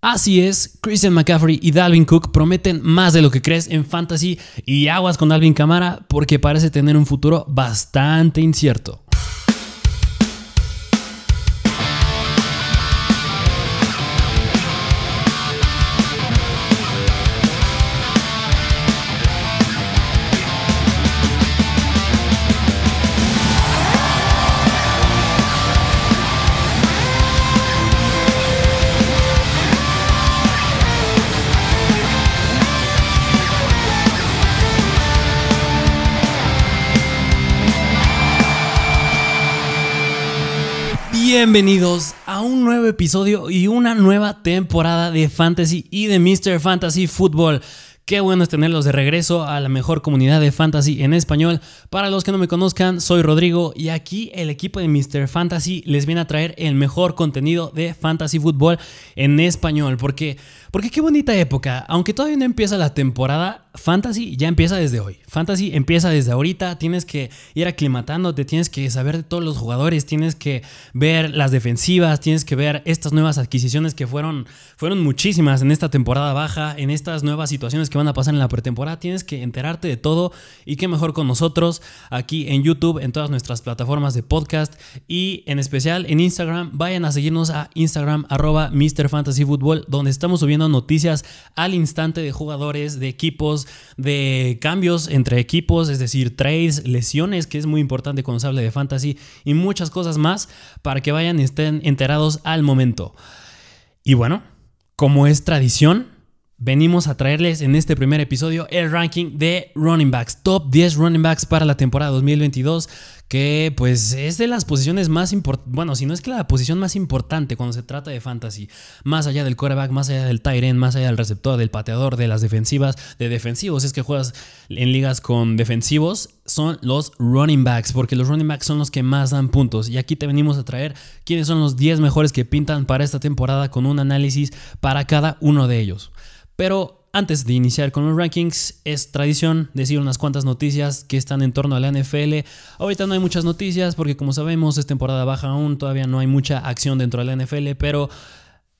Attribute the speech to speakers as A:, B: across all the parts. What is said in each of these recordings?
A: Así es, Christian McCaffrey y Dalvin Cook prometen más de lo que crees en fantasy y aguas con Dalvin Camara porque parece tener un futuro bastante incierto. Bienvenidos a un nuevo episodio y una nueva temporada de Fantasy y de Mr. Fantasy Football. Qué bueno es tenerlos de regreso a la mejor comunidad de fantasy en español. Para los que no me conozcan, soy Rodrigo y aquí el equipo de Mr. Fantasy les viene a traer el mejor contenido de fantasy fútbol en español. Porque, porque qué bonita época. Aunque todavía no empieza la temporada, Fantasy ya empieza desde hoy. Fantasy empieza desde ahorita. Tienes que ir aclimatándote, tienes que saber de todos los jugadores, tienes que ver las defensivas, tienes que ver estas nuevas adquisiciones que fueron, fueron muchísimas en esta temporada baja, en estas nuevas situaciones que van a pasar en la pretemporada. Tienes que enterarte de todo y qué mejor con nosotros aquí en YouTube, en todas nuestras plataformas de podcast y en especial en Instagram. Vayan a seguirnos a Instagram arroba Mr. Donde estamos subiendo noticias al instante de jugadores, de equipos de cambios entre equipos, es decir, trades, lesiones, que es muy importante cuando se habla de fantasy, y muchas cosas más para que vayan y estén enterados al momento. Y bueno, como es tradición, venimos a traerles en este primer episodio el ranking de running backs, top 10 running backs para la temporada 2022 que pues es de las posiciones más importantes, bueno, si no es que la posición más importante cuando se trata de fantasy, más allá del quarterback, más allá del tight end, más allá del receptor, del pateador, de las defensivas, de defensivos, es que juegas en ligas con defensivos, son los running backs, porque los running backs son los que más dan puntos. Y aquí te venimos a traer quiénes son los 10 mejores que pintan para esta temporada con un análisis para cada uno de ellos. Pero antes de iniciar con los rankings, es tradición decir unas cuantas noticias que están en torno a la NFL. Ahorita no hay muchas noticias porque como sabemos es temporada baja aún, todavía no hay mucha acción dentro de la NFL, pero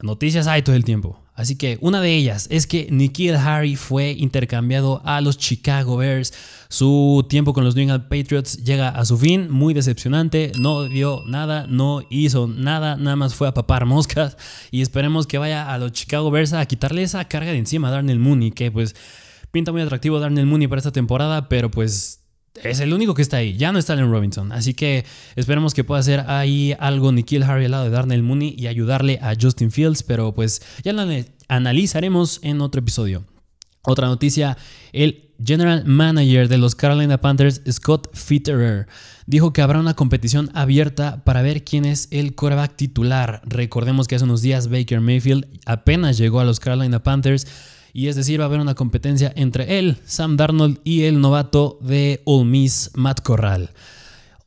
A: noticias hay todo el tiempo. Así que una de ellas es que Nikhil Harry fue intercambiado a los Chicago Bears. Su tiempo con los New England Patriots llega a su fin, muy decepcionante, no dio nada, no hizo nada, nada más fue a papar moscas y esperemos que vaya a los Chicago Bears a quitarle esa carga de encima a Darnell Mooney, que pues pinta muy atractivo Darnell Mooney para esta temporada, pero pues es el único que está ahí. Ya no está Allen Robinson. Así que esperemos que pueda hacer ahí algo Nikhil Harry al lado de Darnell Mooney y ayudarle a Justin Fields. Pero pues ya lo analizaremos en otro episodio. Otra noticia, el general manager de los Carolina Panthers, Scott Fitterer, dijo que habrá una competición abierta para ver quién es el quarterback titular. Recordemos que hace unos días Baker Mayfield apenas llegó a los Carolina Panthers y es decir, va a haber una competencia entre él, Sam Darnold y el novato de Ole Miss, Matt Corral.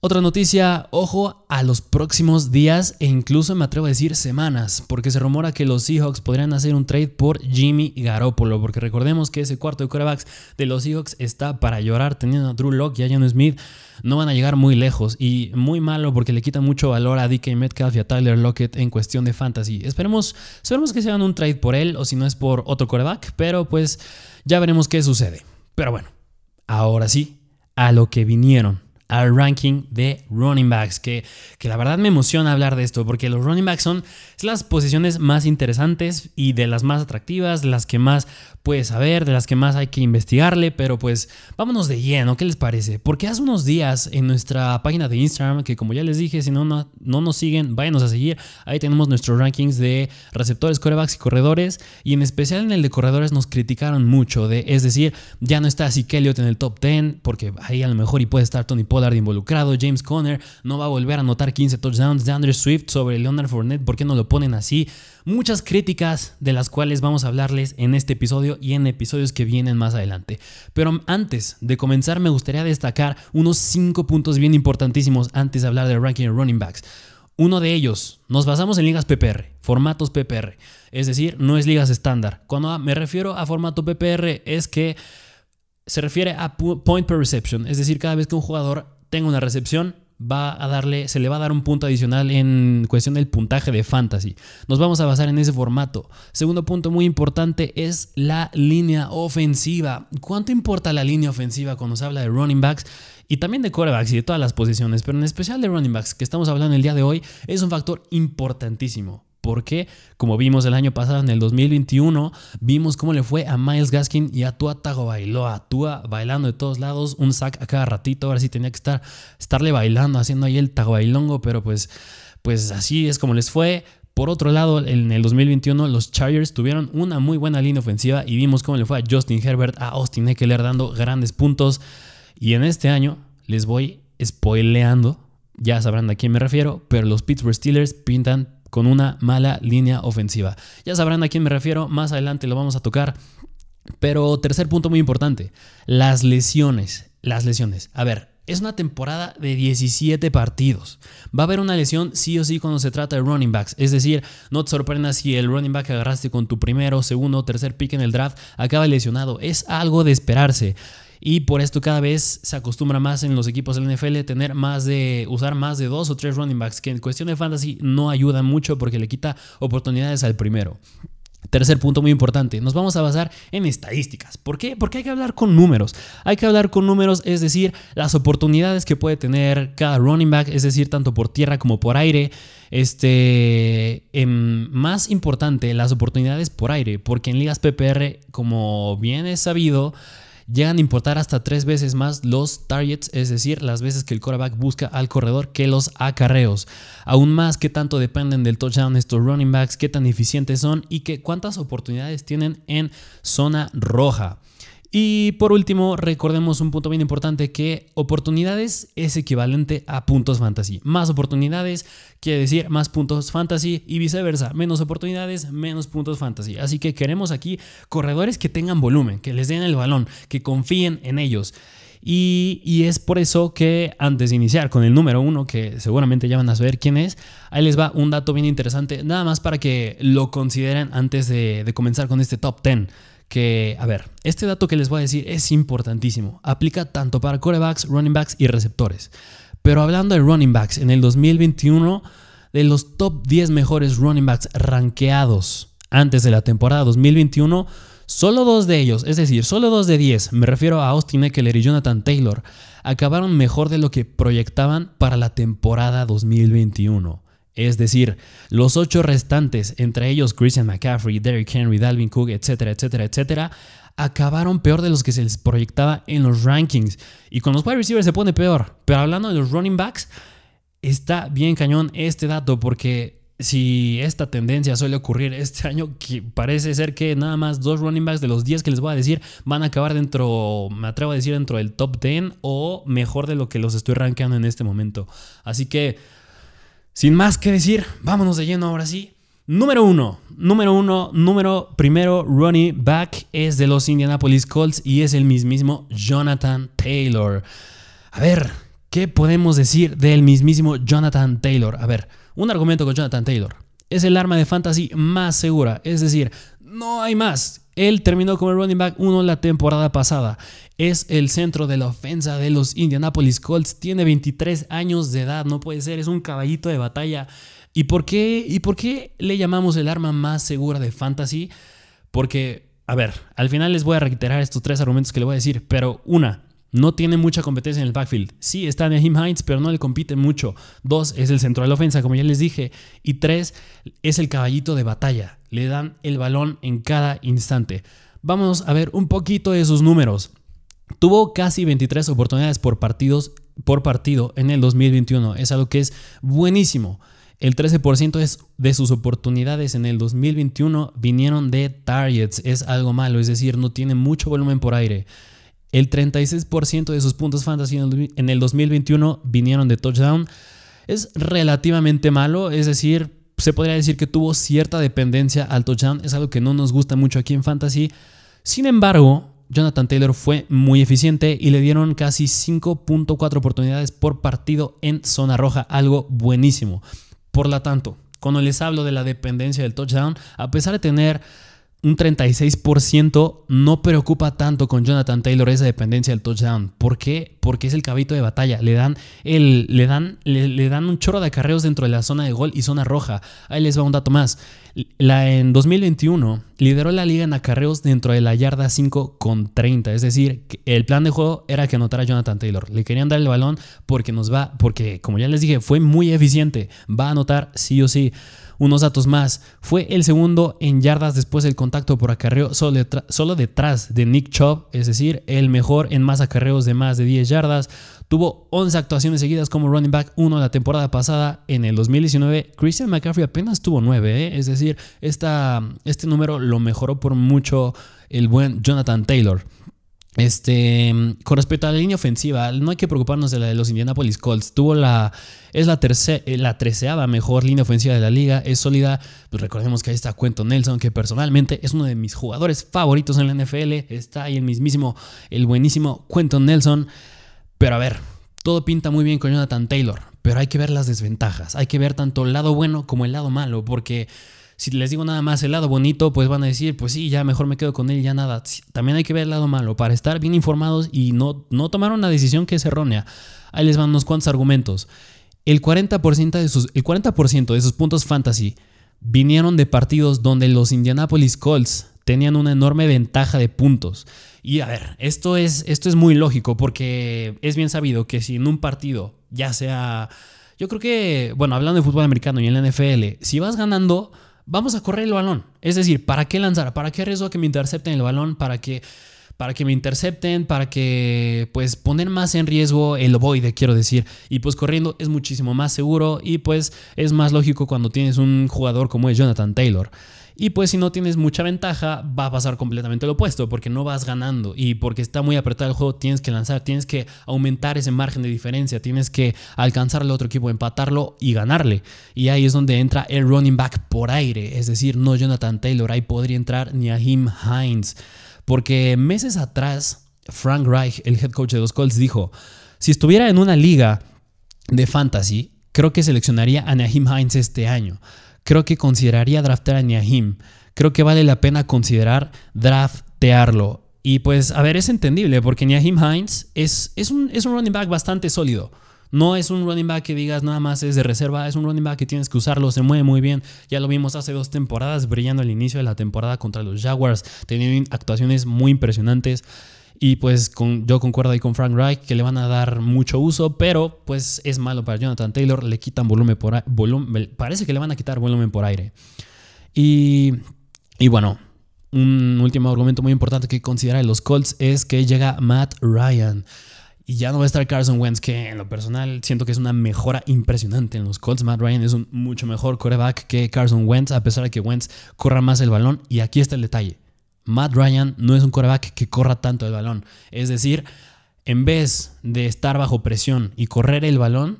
A: Otra noticia, ojo a los próximos días e incluso me atrevo a decir semanas, porque se rumora que los Seahawks podrían hacer un trade por Jimmy Garoppolo, porque recordemos que ese cuarto de quarterbacks de los Seahawks está para llorar, teniendo a Drew Locke y a John Smith, no van a llegar muy lejos y muy malo porque le quita mucho valor a DK Metcalf y a Tyler Lockett en cuestión de fantasy. Esperemos, esperemos que se hagan un trade por él o si no es por otro quarterback, pero pues ya veremos qué sucede. Pero bueno, ahora sí, a lo que vinieron al ranking de running backs, que, que, la verdad me emociona hablar de esto, porque los running backs son las posiciones más interesantes y de las más atractivas, las que más puedes saber, de las que más hay que investigarle, pero pues vámonos de lleno, ¿qué les parece? Porque hace unos días en nuestra página de Instagram, que como ya les dije, si no, no, no nos siguen, váyanos a seguir, ahí tenemos nuestros rankings de receptores, corebacks y corredores, y en especial en el de corredores nos criticaron mucho, de, es decir, ya no está así Elliott en el top 10, porque ahí a lo mejor y puede estar Tony Pollard involucrado, James Conner no va a volver a anotar 15 touchdowns de Andrew Swift sobre Leonard Fournette, ¿por qué no lo ponen así? muchas críticas de las cuales vamos a hablarles en este episodio y en episodios que vienen más adelante. Pero antes de comenzar me gustaría destacar unos 5 puntos bien importantísimos antes de hablar del ranking de running backs. Uno de ellos, nos basamos en ligas PPR, formatos PPR, es decir, no es ligas estándar. Cuando me refiero a formato PPR es que se refiere a point per reception, es decir, cada vez que un jugador tenga una recepción, va a darle, se le va a dar un punto adicional en cuestión del puntaje de fantasy. Nos vamos a basar en ese formato. Segundo punto muy importante es la línea ofensiva. ¿Cuánto importa la línea ofensiva cuando se habla de running backs? y también de quarterbacks y de todas las posiciones, pero en especial de running backs que estamos hablando el día de hoy, es un factor importantísimo. Porque, como vimos el año pasado, en el 2021, vimos cómo le fue a Miles Gaskin y a Tua Tagovailoa. Tua bailando de todos lados, un sack a cada ratito. Ahora sí tenía que estar, estarle bailando, haciendo ahí el Tagobailongo, pero pues, pues así es como les fue. Por otro lado, en el 2021 los Chargers tuvieron una muy buena línea ofensiva y vimos cómo le fue a Justin Herbert, a Austin Eckler dando grandes puntos. Y en este año les voy spoileando, ya sabrán a quién me refiero, pero los Pittsburgh Steelers pintan con una mala línea ofensiva. Ya sabrán a quién me refiero, más adelante lo vamos a tocar. Pero tercer punto muy importante, las lesiones. Las lesiones. A ver, es una temporada de 17 partidos. Va a haber una lesión sí o sí cuando se trata de running backs. Es decir, no te sorprendas si el running back que agarraste con tu primero, segundo tercer pick en el draft acaba lesionado. Es algo de esperarse y por esto cada vez se acostumbra más en los equipos del NFL tener más de usar más de dos o tres running backs que en cuestión de fantasy no ayuda mucho porque le quita oportunidades al primero. Tercer punto muy importante, nos vamos a basar en estadísticas. ¿Por qué? Porque hay que hablar con números. Hay que hablar con números, es decir, las oportunidades que puede tener cada running back, es decir, tanto por tierra como por aire. Este, em, más importante, las oportunidades por aire, porque en ligas PPR, como bien es sabido, llegan a importar hasta tres veces más los targets, es decir, las veces que el quarterback busca al corredor que los acarreos. Aún más qué tanto dependen del touchdown estos running backs, qué tan eficientes son y que cuántas oportunidades tienen en zona roja. Y por último, recordemos un punto bien importante que oportunidades es equivalente a puntos fantasy. Más oportunidades quiere decir más puntos fantasy y viceversa. Menos oportunidades, menos puntos fantasy. Así que queremos aquí corredores que tengan volumen, que les den el balón, que confíen en ellos. Y, y, es por eso que antes de iniciar con el número uno, que seguramente ya van a saber quién es, ahí les va un dato bien interesante, nada más para que lo consideren antes de, de comenzar con este top 10 que, a ver, este dato que les voy a decir es importantísimo. Aplica tanto para corebacks, running backs y receptores. Pero hablando de running backs, en el 2021, de los top 10 mejores running backs rankeados antes de la temporada 2021, solo dos de ellos, es decir, solo dos de 10, me refiero a Austin Eckler y Jonathan Taylor, acabaron mejor de lo que proyectaban para la temporada 2021. Es decir, los ocho restantes, entre ellos Christian McCaffrey, Derrick Henry, Dalvin Cook, etcétera, etcétera, etcétera, acabaron peor de los que se les proyectaba en los rankings. Y con los wide receivers se pone peor. Pero hablando de los running backs, está bien cañón este dato porque si esta tendencia suele ocurrir este año, que parece ser que nada más dos running backs de los 10 que les voy a decir van a acabar dentro, me atrevo a decir, dentro del top 10 o mejor de lo que los estoy rankeando en este momento. Así que sin más que decir, vámonos de lleno ahora sí. Número uno, número uno, número primero, Ronnie back es de los Indianapolis Colts y es el mismísimo Jonathan Taylor. A ver, ¿qué podemos decir del mismísimo Jonathan Taylor? A ver, un argumento con Jonathan Taylor. Es el arma de fantasy más segura, es decir, no hay más. Él terminó como el running back 1 la temporada pasada. Es el centro de la ofensa de los Indianapolis Colts. Tiene 23 años de edad, no puede ser, es un caballito de batalla. ¿Y por qué, y por qué le llamamos el arma más segura de fantasy? Porque, a ver, al final les voy a reiterar estos tres argumentos que le voy a decir, pero una, no tiene mucha competencia en el backfield. Sí, está Nahim Hines, pero no le compite mucho. Dos, es el centro de la ofensa, como ya les dije. Y tres, es el caballito de batalla. Le dan el balón en cada instante. Vamos a ver un poquito de sus números. Tuvo casi 23 oportunidades por, partidos, por partido en el 2021. Es algo que es buenísimo. El 13% de sus oportunidades en el 2021 vinieron de targets. Es algo malo, es decir, no tiene mucho volumen por aire. El 36% de sus puntos fantasy en el 2021 vinieron de touchdown. Es relativamente malo, es decir, se podría decir que tuvo cierta dependencia al touchdown. Es algo que no nos gusta mucho aquí en fantasy. Sin embargo, Jonathan Taylor fue muy eficiente y le dieron casi 5.4 oportunidades por partido en zona roja, algo buenísimo. Por lo tanto, cuando les hablo de la dependencia del touchdown, a pesar de tener un 36% no preocupa tanto con Jonathan Taylor esa dependencia del touchdown. ¿Por qué? Porque es el cabito de batalla. Le dan, el, le dan, le, dan un chorro de acarreos dentro de la zona de gol y zona roja. Ahí les va un dato más. La, en 2021 lideró la liga en acarreos dentro de la yarda 5 con 30. Es decir, el plan de juego era que anotara Jonathan Taylor. Le querían dar el balón porque nos va, porque como ya les dije, fue muy eficiente. Va a anotar sí o sí. Unos datos más. Fue el segundo en yardas después del contacto por acarreo, solo, detrás de Nick Chubb, es decir, el mejor en más acarreos de más de 10 yardas. Tuvo 11 actuaciones seguidas como running back 1 la temporada pasada. En el 2019, Christian McCaffrey apenas tuvo 9, ¿eh? es decir, esta, este número lo mejoró por mucho el buen Jonathan Taylor. Este, con respecto a la línea ofensiva, no hay que preocuparnos de la de los Indianapolis Colts. Tuvo la, es la, tercera, la treceava mejor línea ofensiva de la liga, es sólida. Pues recordemos que ahí está Cuento Nelson, que personalmente es uno de mis jugadores favoritos en la NFL. Está ahí el mismísimo, el buenísimo Cuento Nelson. Pero a ver, todo pinta muy bien con Jonathan Taylor, pero hay que ver las desventajas. Hay que ver tanto el lado bueno como el lado malo, porque si les digo nada más el lado bonito, pues van a decir, pues sí, ya mejor me quedo con él, ya nada. También hay que ver el lado malo para estar bien informados y no, no tomar una decisión que es errónea. Ahí les van unos cuantos argumentos. El 40%, de sus, el 40 de sus puntos fantasy vinieron de partidos donde los Indianapolis Colts tenían una enorme ventaja de puntos. Y a ver, esto es, esto es muy lógico porque es bien sabido que si en un partido, ya sea, yo creo que, bueno, hablando de fútbol americano y en la NFL, si vas ganando, vamos a correr el balón. Es decir, ¿para qué lanzar? ¿Para qué arriesgo que me intercepten el balón? ¿Para que, para que me intercepten? ¿Para que, pues, poner más en riesgo el ovoide, quiero decir? Y pues corriendo es muchísimo más seguro y pues es más lógico cuando tienes un jugador como es Jonathan Taylor. Y pues si no tienes mucha ventaja, va a pasar completamente lo opuesto, porque no vas ganando. Y porque está muy apretado el juego, tienes que lanzar, tienes que aumentar ese margen de diferencia, tienes que alcanzar al otro equipo, empatarlo y ganarle. Y ahí es donde entra el running back por aire, es decir, no Jonathan Taylor, ahí podría entrar ni a Hines, porque meses atrás Frank Reich, el head coach de los Colts, dijo, si estuviera en una liga de fantasy, creo que seleccionaría a Naheem Hines este año creo que consideraría draftear a Niahim. Creo que vale la pena considerar draftearlo. Y pues, a ver, es entendible porque Niahim Hines es, es, un, es un running back bastante sólido. No es un running back que digas nada más es de reserva, es un running back que tienes que usarlo, se mueve muy bien. Ya lo vimos hace dos temporadas brillando al inicio de la temporada contra los Jaguars, teniendo actuaciones muy impresionantes. Y pues con, yo concuerdo ahí con Frank Reich que le van a dar mucho uso, pero pues es malo para Jonathan Taylor, le quitan volumen por volumen, parece que le van a quitar volumen por aire. Y, y bueno, un último argumento muy importante que considerar los Colts es que llega Matt Ryan. Y ya no va a estar Carson Wentz, que en lo personal siento que es una mejora impresionante en los Colts. Matt Ryan es un mucho mejor coreback que Carson Wentz, a pesar de que Wentz corra más el balón. Y aquí está el detalle. Matt Ryan no es un coreback que corra tanto el balón. Es decir, en vez de estar bajo presión y correr el balón,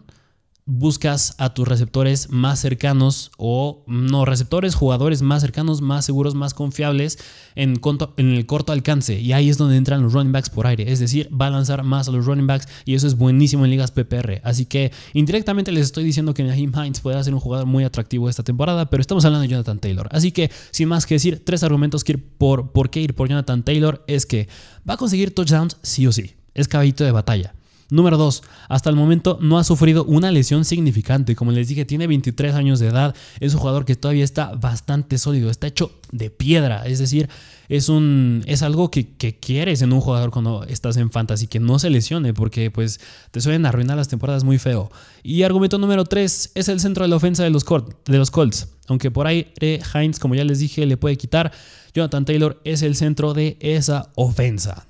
A: buscas a tus receptores más cercanos o no receptores, jugadores más cercanos, más seguros, más confiables en, el corto alcance. Y ahí es donde entran los running backs por aire. Es decir, va a lanzar más a los running backs y eso es buenísimo en ligas PPR. Así que indirectamente les estoy diciendo que Naheem Hines podrá ser un jugador muy atractivo esta temporada, pero estamos hablando de Jonathan Taylor. Así que, sin más que decir, tres argumentos que ir por, por qué ir por Jonathan Taylor es que va a conseguir touchdowns sí o sí. Es caballito de batalla. Número 2. Hasta el momento no ha sufrido una lesión significante. Como les dije, tiene 23 años de edad. Es un jugador que todavía está bastante sólido. Está hecho de piedra. Es decir, es, un, es algo que, quieres en un jugador cuando estás en fantasy. Que no se lesione porque pues te suelen arruinar las temporadas muy feo. Y argumento número 3. Es el centro de la ofensa de los, de los Colts. Aunque por ahí Heinz, como ya les dije, le puede quitar. Jonathan Taylor es el centro de esa ofensa.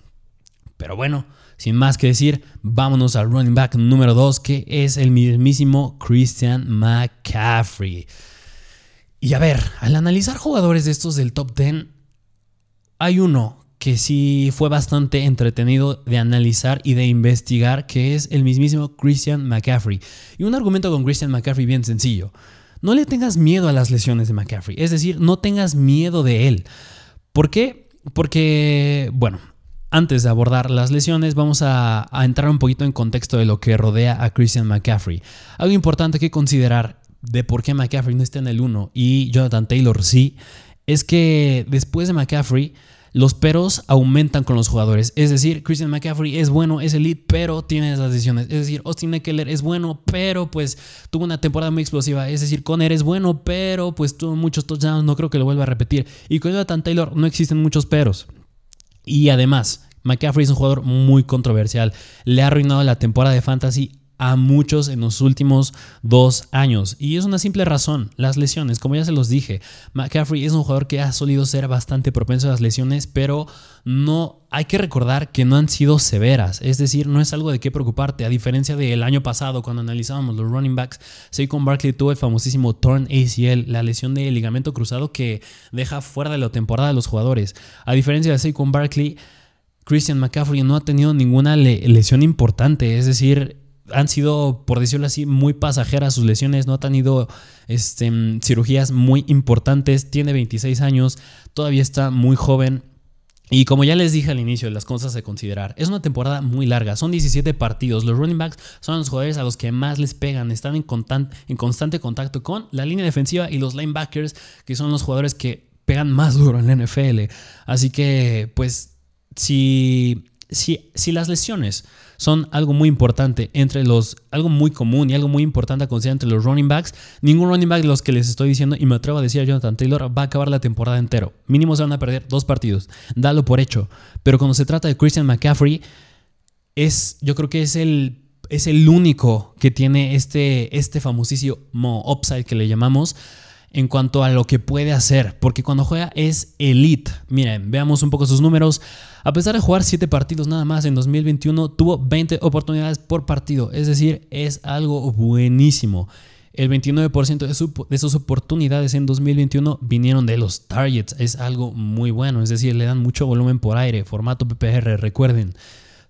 A: Pero bueno. Sin más que decir, vámonos al running back número 2, que es el mismísimo Christian McCaffrey. Y a ver, al analizar jugadores de estos del top 10, hay uno que sí fue bastante entretenido de analizar y de investigar, que es el mismísimo Christian McCaffrey. Y un argumento con Christian McCaffrey bien sencillo. No le tengas miedo a las lesiones de McCaffrey, es decir, no tengas miedo de él. ¿Por qué? Porque, bueno, antes de abordar las lesiones, vamos a, entrar un poquito en contexto de lo que rodea a Christian McCaffrey. Algo importante que considerar de por qué McCaffrey no está en el 1 y Jonathan Taylor sí, es que después de McCaffrey, los peros aumentan con los jugadores. Es decir, Christian McCaffrey es bueno, es elite, pero tiene las lesiones. Es decir, Austin Eckler es bueno, pero pues tuvo una temporada muy explosiva. Es decir, Conner es bueno, pero pues tuvo muchos touchdowns, no creo que lo vuelva a repetir. Y con Jonathan Taylor no existen muchos peros. Y además, McCaffrey es un jugador muy controversial. Le ha arruinado la temporada de fantasy a muchos en los últimos dos años. Y es una simple razón, las lesiones. Como ya se los dije, McCaffrey es un jugador que ha solido ser bastante propenso a las lesiones, pero no hay que recordar que no han sido severas. Es decir, no es algo de qué preocuparte. A diferencia del año pasado, cuando analizábamos los running backs, Saquon Barkley tuvo el famosísimo torn ACL, la lesión de ligamento cruzado que deja fuera de la temporada a los jugadores. A diferencia de Saquon Barkley, Christian McCaffrey no ha tenido ninguna lesión importante, es decir, han sido, por decirlo así, muy pasajeras sus lesiones, no ha tenido este, cirugías muy importantes, tiene 26 años, todavía está muy joven. Y como ya les dije al inicio, las cosas a considerar, es una temporada muy larga, son 17 partidos, los running backs son los jugadores a los que más les pegan, están en, en constante contacto con la línea defensiva y los linebackers, que son los jugadores que pegan más duro en la NFL. Así que, pues, si, si, si las lesiones son algo muy importante entre los, algo muy común y algo muy importante a considerar entre los running backs. Ningún running back de los que les estoy diciendo, y me atrevo a decir a Jonathan Taylor, va a acabar la temporada entero. Mínimo se van a perder dos partidos. Dalo por hecho. Pero cuando se trata de Christian McCaffrey, es, yo creo que es el es el único que tiene este, este famosísimo upside que le llamamos en cuanto a lo que puede hacer, porque cuando juega es elite. Miren, veamos un poco sus números. A pesar de jugar 7 partidos nada más en 2021, tuvo 20 oportunidades por partido, es decir, es algo buenísimo. El 29% de, de, sus oportunidades en 2021 vinieron de los targets, es algo muy bueno, es decir, le dan mucho volumen por aire, formato PPR, recuerden.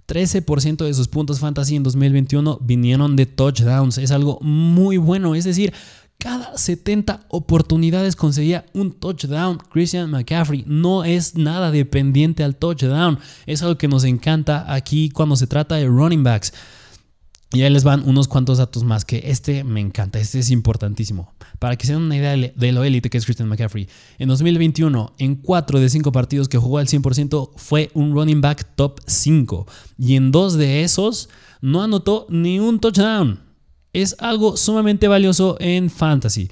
A: 13% de sus puntos fantasy en 2021 vinieron de touchdowns, es algo muy bueno, es decir, cada 70 oportunidades conseguía un touchdown. Christian McCaffrey no es nada dependiente al touchdown. Es algo que nos encanta aquí cuando se trata de running backs. Y ahí les van unos cuantos datos más, que este me encanta, este es importantísimo. Para que se den una idea de lo élite que es Christian McCaffrey. En 2021, en 4 de 5 partidos que jugó al 100%, fue un running back top 5. Y en 2 de esos, no anotó ni un touchdown es algo sumamente valioso en fantasy.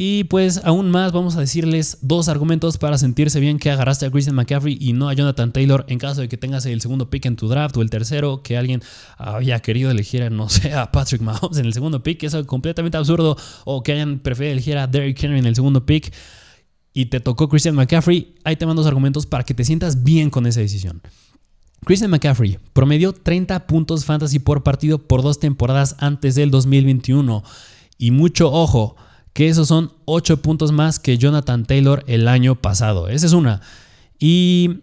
A: Y pues aún más vamos a decirles dos argumentos para sentirse bien que agarraste a Christian McCaffrey y no a Jonathan Taylor en caso de que tengas el segundo pick en tu draft o el tercero que alguien había querido elegir, no sé, a Patrick Mahomes en el segundo pick, que es completamente absurdo, o que hayan preferido elegir a Derrick Henry en el segundo pick y te tocó Christian McCaffrey, ahí te mando dos argumentos para que te sientas bien con esa decisión. Christian McCaffrey promedió 30 puntos fantasy por partido por dos temporadas antes del 2021. Y mucho ojo, que esos son 8 puntos más que Jonathan Taylor el año pasado. Esa es una. Y,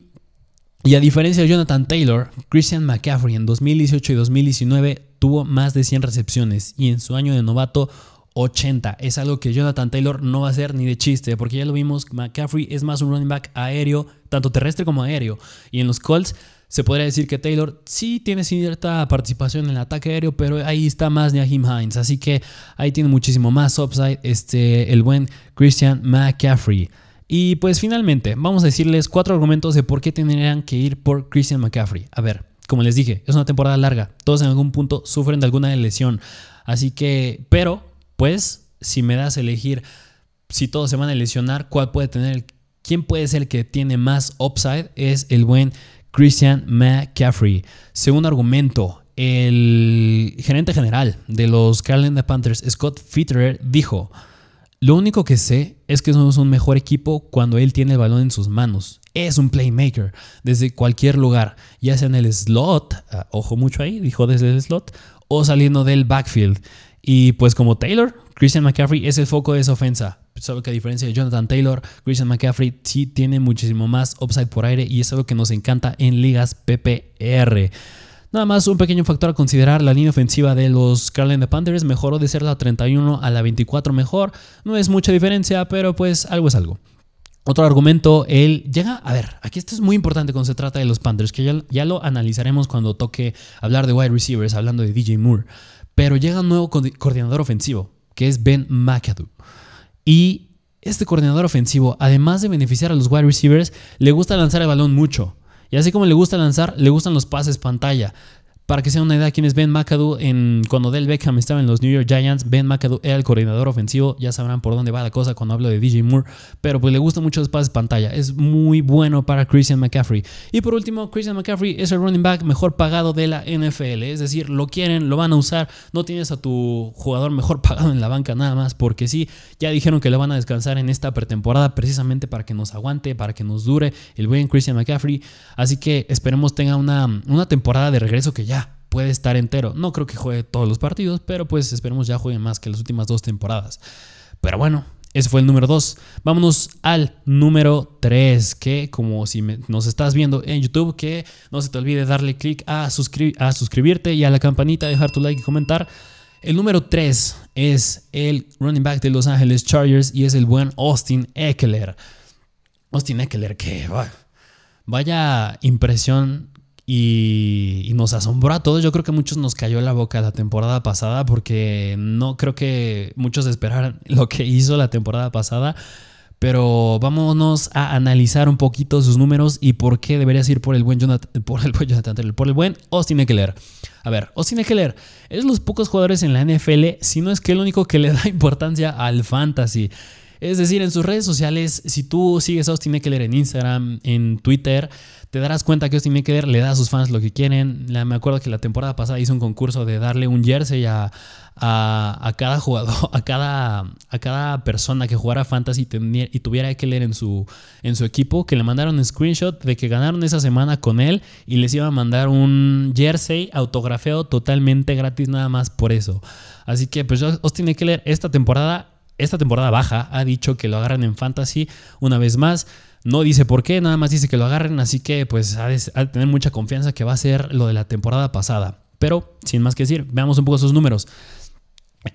A: y a diferencia de Jonathan Taylor, Christian McCaffrey en 2018 y 2019 tuvo más de 100 recepciones y en su año de novato 80. Es algo que Jonathan Taylor no va a hacer ni de chiste, porque ya lo vimos, McCaffrey es más un running back aéreo, tanto terrestre como aéreo. Y en los Colts se podría decir que Taylor sí tiene cierta participación en el ataque aéreo, pero ahí está más Nahim Hines. Así que ahí tiene muchísimo más upside este, el buen Christian McCaffrey. Y pues finalmente, vamos a decirles cuatro argumentos de por qué tendrían que ir por Christian McCaffrey. A ver, como les dije, es una temporada larga. Todos en algún punto sufren de alguna lesión. Así que, pero, pues, si me das a elegir si todos se van a lesionar, cuál puede tener, quién puede ser el que tiene más upside, es el buen Christian McCaffrey. Segundo argumento, el gerente general de los Carolina Panthers, Scott Fitterer, dijo, lo único que sé es que somos un mejor equipo cuando él tiene el balón en sus manos. Es un playmaker desde cualquier lugar, ya sea en el slot, ah, ojo mucho ahí, dijo desde el slot, o saliendo del backfield. Y pues como Taylor, Christian McCaffrey es el foco de esa ofensa. Solo que a diferencia de Jonathan Taylor, Christian McCaffrey sí tiene muchísimo más upside por aire y es algo que nos encanta en ligas PPR. Nada más un pequeño factor a considerar, la línea ofensiva de los Carolina Panthers mejoró de ser la 31 a la 24 mejor. No es mucha diferencia, pero pues algo es algo. Otro argumento, él llega, a ver, aquí esto es muy importante cuando se trata de los Panthers, que ya, ya lo analizaremos cuando toque hablar de wide receivers, hablando de DJ Moore, pero llega un nuevo coordinador ofensivo, que es Ben McAdoo. Y este coordinador ofensivo, además de beneficiar a los wide receivers, le gusta lanzar el balón mucho. Y así como le gusta lanzar, le gustan los pases pantalla. Para que sea una idea, ¿quién es Ben McAdoo? En, cuando Del Beckham estaba en los New York Giants, Ben McAdoo era el coordinador ofensivo. Ya sabrán por dónde va la cosa cuando hablo de DJ Moore. Pero pues le gusta mucho los pases pantalla. Es muy bueno para Christian McCaffrey. Y por último, Christian McCaffrey es el running back mejor pagado de la NFL. Es decir, lo quieren, lo van a usar. No tienes a tu jugador mejor pagado en la banca nada más. Porque sí, ya dijeron que lo van a descansar en esta pretemporada precisamente para que nos aguante, para que nos dure el buen Christian McCaffrey. Así que esperemos tenga una, una temporada de regreso que ya puede estar entero. No creo que juegue todos los partidos, pero pues esperemos ya juegue más que las últimas dos temporadas. Pero bueno, ese fue el número 2. Vámonos al número 3, que como si nos estás viendo en YouTube, que no se te olvide darle clic a, a suscribirte y a la campanita, dejar tu like y comentar. El número 3 es el running back de Los Ángeles Chargers y es el buen Austin Eckler. Austin Eckler, que vaya impresión y, nos asombró a todos. Yo creo que muchos nos cayó la boca la temporada pasada porque no creo que muchos esperaran lo que hizo la temporada pasada. Pero vámonos a analizar un poquito sus números y por qué deberías ir por el buen Jonathan, por el buen Jonathan por el buen Austin Eckler. A ver, Austin Eckler es los pocos jugadores en la NFL, si no es que el único que le da importancia al fantasy. Es decir, en sus redes sociales, si tú sigues a Austin Eckler en Instagram, en Twitter, te darás cuenta que Austin Eckler le da a sus fans lo que quieren. me acuerdo que la temporada pasada hizo un concurso de darle un jersey a, a, cada jugador, a cada, a cada persona que jugara fantasy y, tuviera Eckler en su, en su equipo, que le mandaron un screenshot de que ganaron esa semana con él y les iba a mandar un jersey autografeado totalmente gratis nada más por eso. Así que pues Austin Eckler esta temporada esta temporada baja ha dicho que lo agarran en fantasy una vez más. No dice por qué, nada más dice que lo agarren, así que pues ha de, tener mucha confianza que va a ser lo de la temporada pasada. Pero sin más que decir, veamos un poco sus números.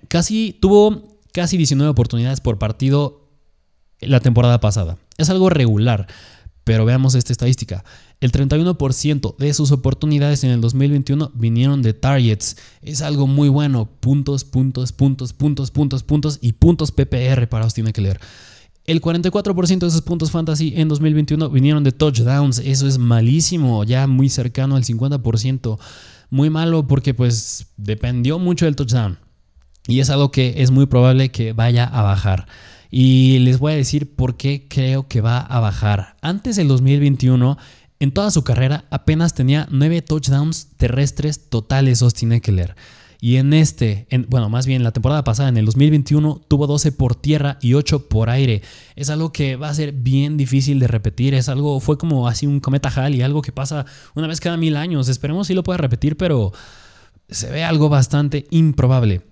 A: Casi tuvo casi 19 oportunidades por partido la temporada pasada. Es algo regular, pero veamos esta estadística. El 31% de sus oportunidades en el 2021 vinieron de targets. Es algo muy bueno. Puntos, puntos, puntos, puntos, puntos, puntos y puntos PPR para Austin Eckler. El 44% de esos puntos fantasy en 2021 vinieron de touchdowns. Eso es malísimo, ya muy cercano al 50%. Muy malo porque pues dependió mucho del touchdown. Y es algo que es muy probable que vaya a bajar. Y les voy a decir por qué creo que va a bajar. Antes del 2021, en toda su carrera, apenas tenía 9 touchdowns terrestres totales Austin Eckler. Y en este, bueno, más bien la temporada pasada, en el 2021, tuvo 12 por tierra y 8 por aire. Es algo que va a ser bien difícil de repetir. Es algo, fue como así un cometa y algo que pasa una vez cada mil años. Esperemos si lo pueda repetir, pero se ve algo bastante improbable.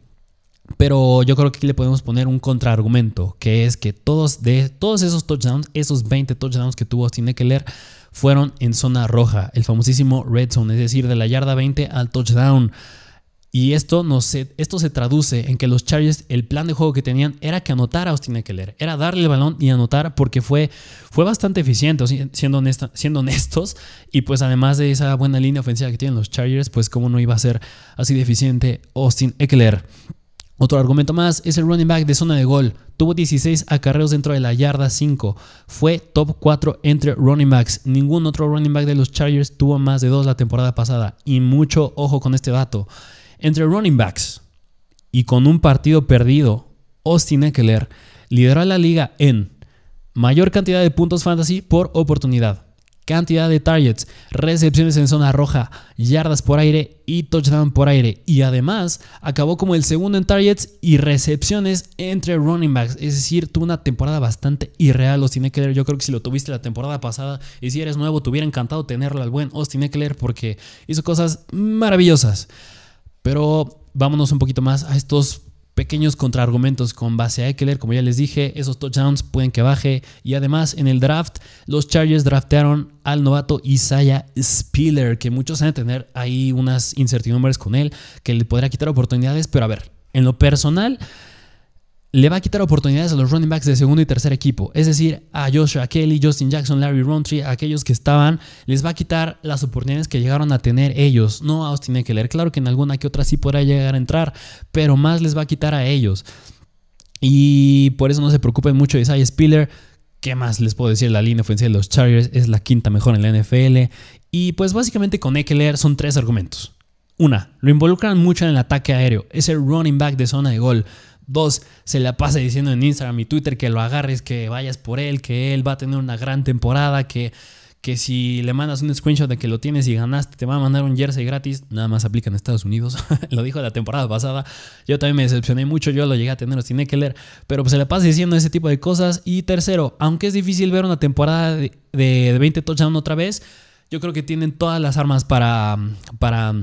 A: Pero yo creo que aquí le podemos poner un contraargumento, que es que todos, de, todos esos touchdowns, esos 20 touchdowns que tuvo Austin Eckler, fueron en zona roja, el famosísimo red zone, es decir, de la yarda 20 al touchdown. Y esto, esto se traduce en que los Chargers, el plan de juego que tenían era que anotara a Austin Eckler, era darle el balón y anotar porque fue, fue bastante eficiente, siendo, siendo honestos. Y pues además de esa buena línea ofensiva que tienen los Chargers, pues cómo no iba a ser así de eficiente Austin Eckler. Otro argumento más es el running back de zona de gol. Tuvo 16 acarreos dentro de la yarda 5. Fue top 4 entre running backs. Ningún otro running back de los Chargers tuvo más de 2 la temporada pasada. Y mucho ojo con este dato. Entre running backs y con un partido perdido, Austin Eckler lideró la liga en mayor cantidad de puntos fantasy por oportunidad, cantidad de targets, recepciones en zona roja, yardas por aire y touchdown por aire. Y además acabó como el segundo en targets y recepciones entre running backs. Es decir, tuvo una temporada bastante irreal Austin Eckler. Yo creo que si lo tuviste la temporada pasada y si eres nuevo, te hubiera encantado tenerlo al buen Austin Eckler porque hizo cosas maravillosas. Pero vámonos un poquito más a estos pequeños contraargumentos con base a Eckler. Como ya les dije, esos touchdowns pueden que baje. Y además, en el draft, los Chargers draftearon al novato Isaiah Spiller, que muchos van a tener ahí unas incertidumbres con él, que le podrá quitar oportunidades. Pero a ver, en lo personal, le va a quitar oportunidades a los running backs de segundo y tercer equipo. Es decir, a Joshua Kelly, Justin Jackson, Larry Rountree, a aquellos que estaban, les va a quitar las oportunidades que llegaron a tener ellos, no a Austin Eckler. Claro que en alguna que otra sí podrá llegar a entrar, pero más les va a quitar a ellos. Y por eso no se preocupen mucho de Isaiah Spiller. ¿Qué más les puedo decir? La línea ofensiva de los Chargers es la quinta mejor en la NFL. Y pues básicamente con Eckler son tres argumentos. Una, lo involucran mucho en el ataque aéreo. Es el running back de zona de gol. Dos, se la pasa diciendo en Instagram y Twitter que lo agarres, que vayas por él, que él va a tener una gran temporada, que, que si le mandas un screenshot de que lo tienes y ganaste, te va a mandar un jersey gratis. Nada más aplica en Estados Unidos. lo dijo la temporada pasada. Yo también me decepcioné mucho, yo lo llegué a tener sin leer pero pues se le pasa diciendo ese tipo de cosas. Y tercero, aunque es difícil ver una temporada de, de 20 touchdowns otra vez, yo creo que tienen todas las armas para, para,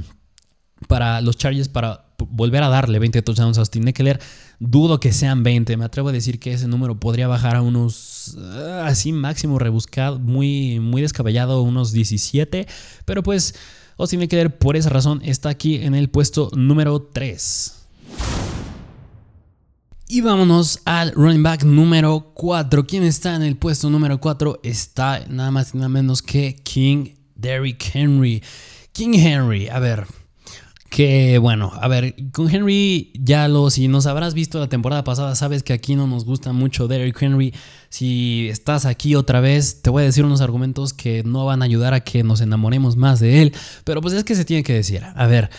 A: para los Chargers para volver a darle 20 touchdowns a Austin Eckler. Dudo que sean 20. Me atrevo a decir que ese número podría bajar a unos ah, así máximo rebuscado, muy, muy descabellado, unos 17. Pero pues Austin Eckler por esa razón está aquí en el puesto número 3. Y vámonos al running back número 4. ¿Quién está en el puesto número 4? Está nada más y nada menos que King Derrick Henry. King Henry, a ver, que bueno, a ver, con Henry ya lo, si nos habrás visto la temporada pasada, sabes que aquí no nos gusta mucho Derrick Henry. Si estás aquí otra vez, te voy a decir unos argumentos que no van a ayudar a que nos enamoremos más de él, pero pues es que se tiene que decir. A ver,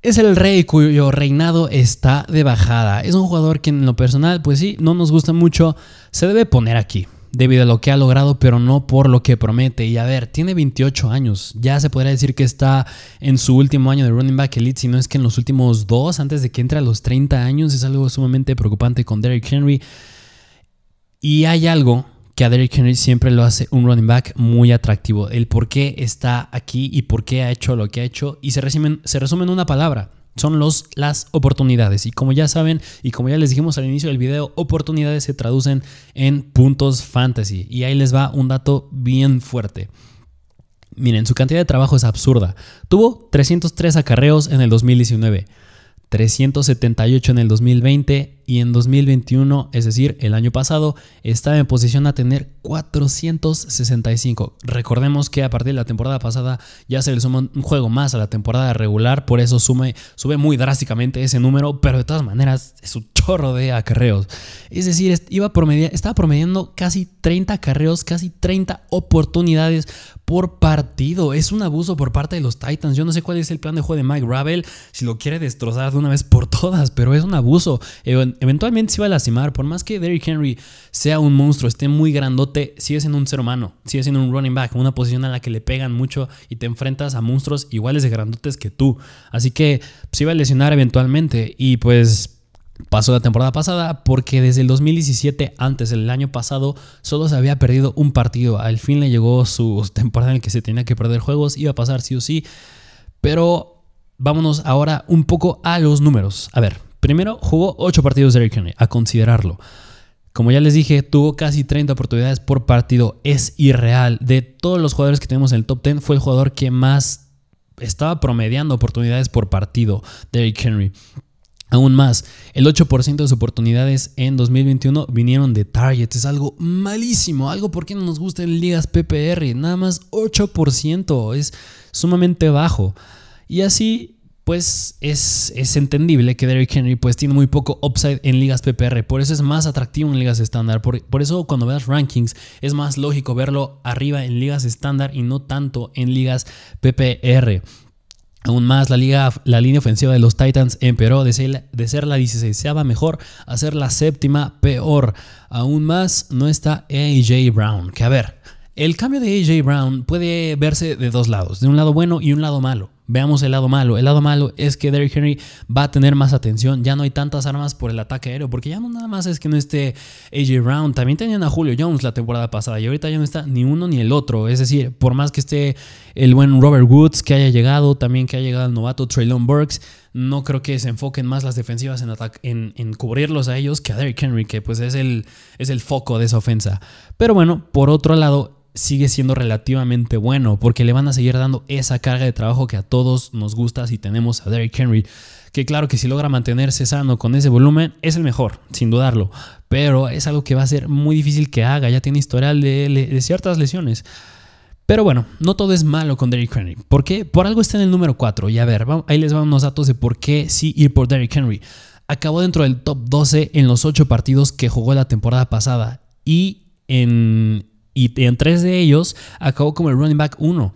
A: es el rey cuyo reinado está de bajada. Es un jugador que en lo personal, pues sí, no nos gusta mucho. Se debe poner aquí debido a lo que ha logrado, pero no por lo que promete. Y a ver, tiene 28 años. Ya se podría decir que está en su último año de running back elite, si no es que en los últimos dos, antes de que entre a los 30 años. Es algo sumamente preocupante con Derrick Henry. Y hay algo que a Derrick Henry siempre lo hace un running back muy atractivo. El por qué está aquí y por qué ha hecho lo que ha hecho. Y se resume, se resume en una palabra son los, las oportunidades. Y como ya saben, y como ya les dijimos al inicio del video, oportunidades se traducen en puntos fantasy. Y ahí les va un dato bien fuerte. Miren, su cantidad de trabajo es absurda. Tuvo 303 acarreos en el 2019, 378 en el 2020 y en 2021, es decir, el año pasado, estaba en posición a tener 465. Recordemos que a partir de la temporada pasada ya se le suma un juego más a la temporada regular, por eso sube muy drásticamente ese número, pero de todas maneras es un chorro de acarreos. Es decir, iba estaba promediando casi 30 acarreos, casi 30 oportunidades por partido. Es un abuso por parte de los Titans. Yo no sé cuál es el plan de juego de Mike Ravel, si lo quiere destrozar de una vez por todas, pero es un abuso eventualmente se va a lastimar. Por más que Derrick Henry sea un monstruo, esté muy grandote, sigue siendo un ser humano, sigue siendo un running back, una posición a la que le pegan mucho y te enfrentas a monstruos iguales de grandotes que tú. Así que se iba a lesionar eventualmente y pues pasó la temporada pasada porque desde el 2017, antes del año pasado, solo se había perdido un partido. Al fin le llegó su temporada en la que se tenía que perder juegos, iba a pasar sí o sí. Pero vámonos ahora un poco a los números. A ver, Primero, jugó 8 partidos de Eric Henry, a considerarlo. Como ya les dije, tuvo casi 30 oportunidades por partido. Es irreal. De todos los jugadores que tenemos en el top 10, fue el jugador que más estaba promediando oportunidades por partido, Derrick Henry. Aún más, el 8% de sus oportunidades en 2021 vinieron de targets. Es algo malísimo. Algo porque no nos gusta en ligas PPR. Nada más 8%. Es sumamente bajo. Y así pues es, es, entendible que Derrick Henry pues tiene muy poco upside en ligas PPR, por eso es más atractivo en ligas estándar, por, por, eso cuando veas rankings es más lógico verlo arriba en ligas estándar y no tanto en ligas PPR. Aún más, la, liga, la línea ofensiva de los Titans empeoró de ser, de ser la 16 mejor a ser la séptima peor. Aún más, no está AJ Brown, que a ver, el cambio de AJ Brown puede verse de dos lados, de un lado bueno y un lado malo. Veamos el lado malo. El lado malo es que Derrick Henry va a tener más atención. Ya no hay tantas armas por el ataque aéreo. Porque ya no nada más es que no esté AJ Brown. También tenían a Julio Jones la temporada pasada. Y ahorita ya no está ni uno ni el otro. Es decir, por más que esté el buen Robert Woods que haya llegado. También que haya llegado el novato Traylon Burks. No creo que se enfoquen más las defensivas en, en, en, cubrirlos a ellos que a Derrick Henry. Que pues es el, es el foco de esa ofensa. Pero bueno, por otro lado sigue siendo relativamente bueno porque le van a seguir dando esa carga de trabajo que a todos nos gusta si tenemos a Derrick Henry. Que claro que si logra mantenerse sano con ese volumen es el mejor, sin dudarlo. Pero es algo que va a ser muy difícil que haga. Ya tiene historial de, ciertas lesiones. Pero bueno, no todo es malo con Derrick Henry. ¿Por qué? Por algo está en el número 4. Y a ver, ahí les van unos datos de por qué sí ir por Derrick Henry. acabó dentro del top 12 en los 8 partidos que jugó la temporada pasada y en, y en 3 de ellos acabó como el running back 1.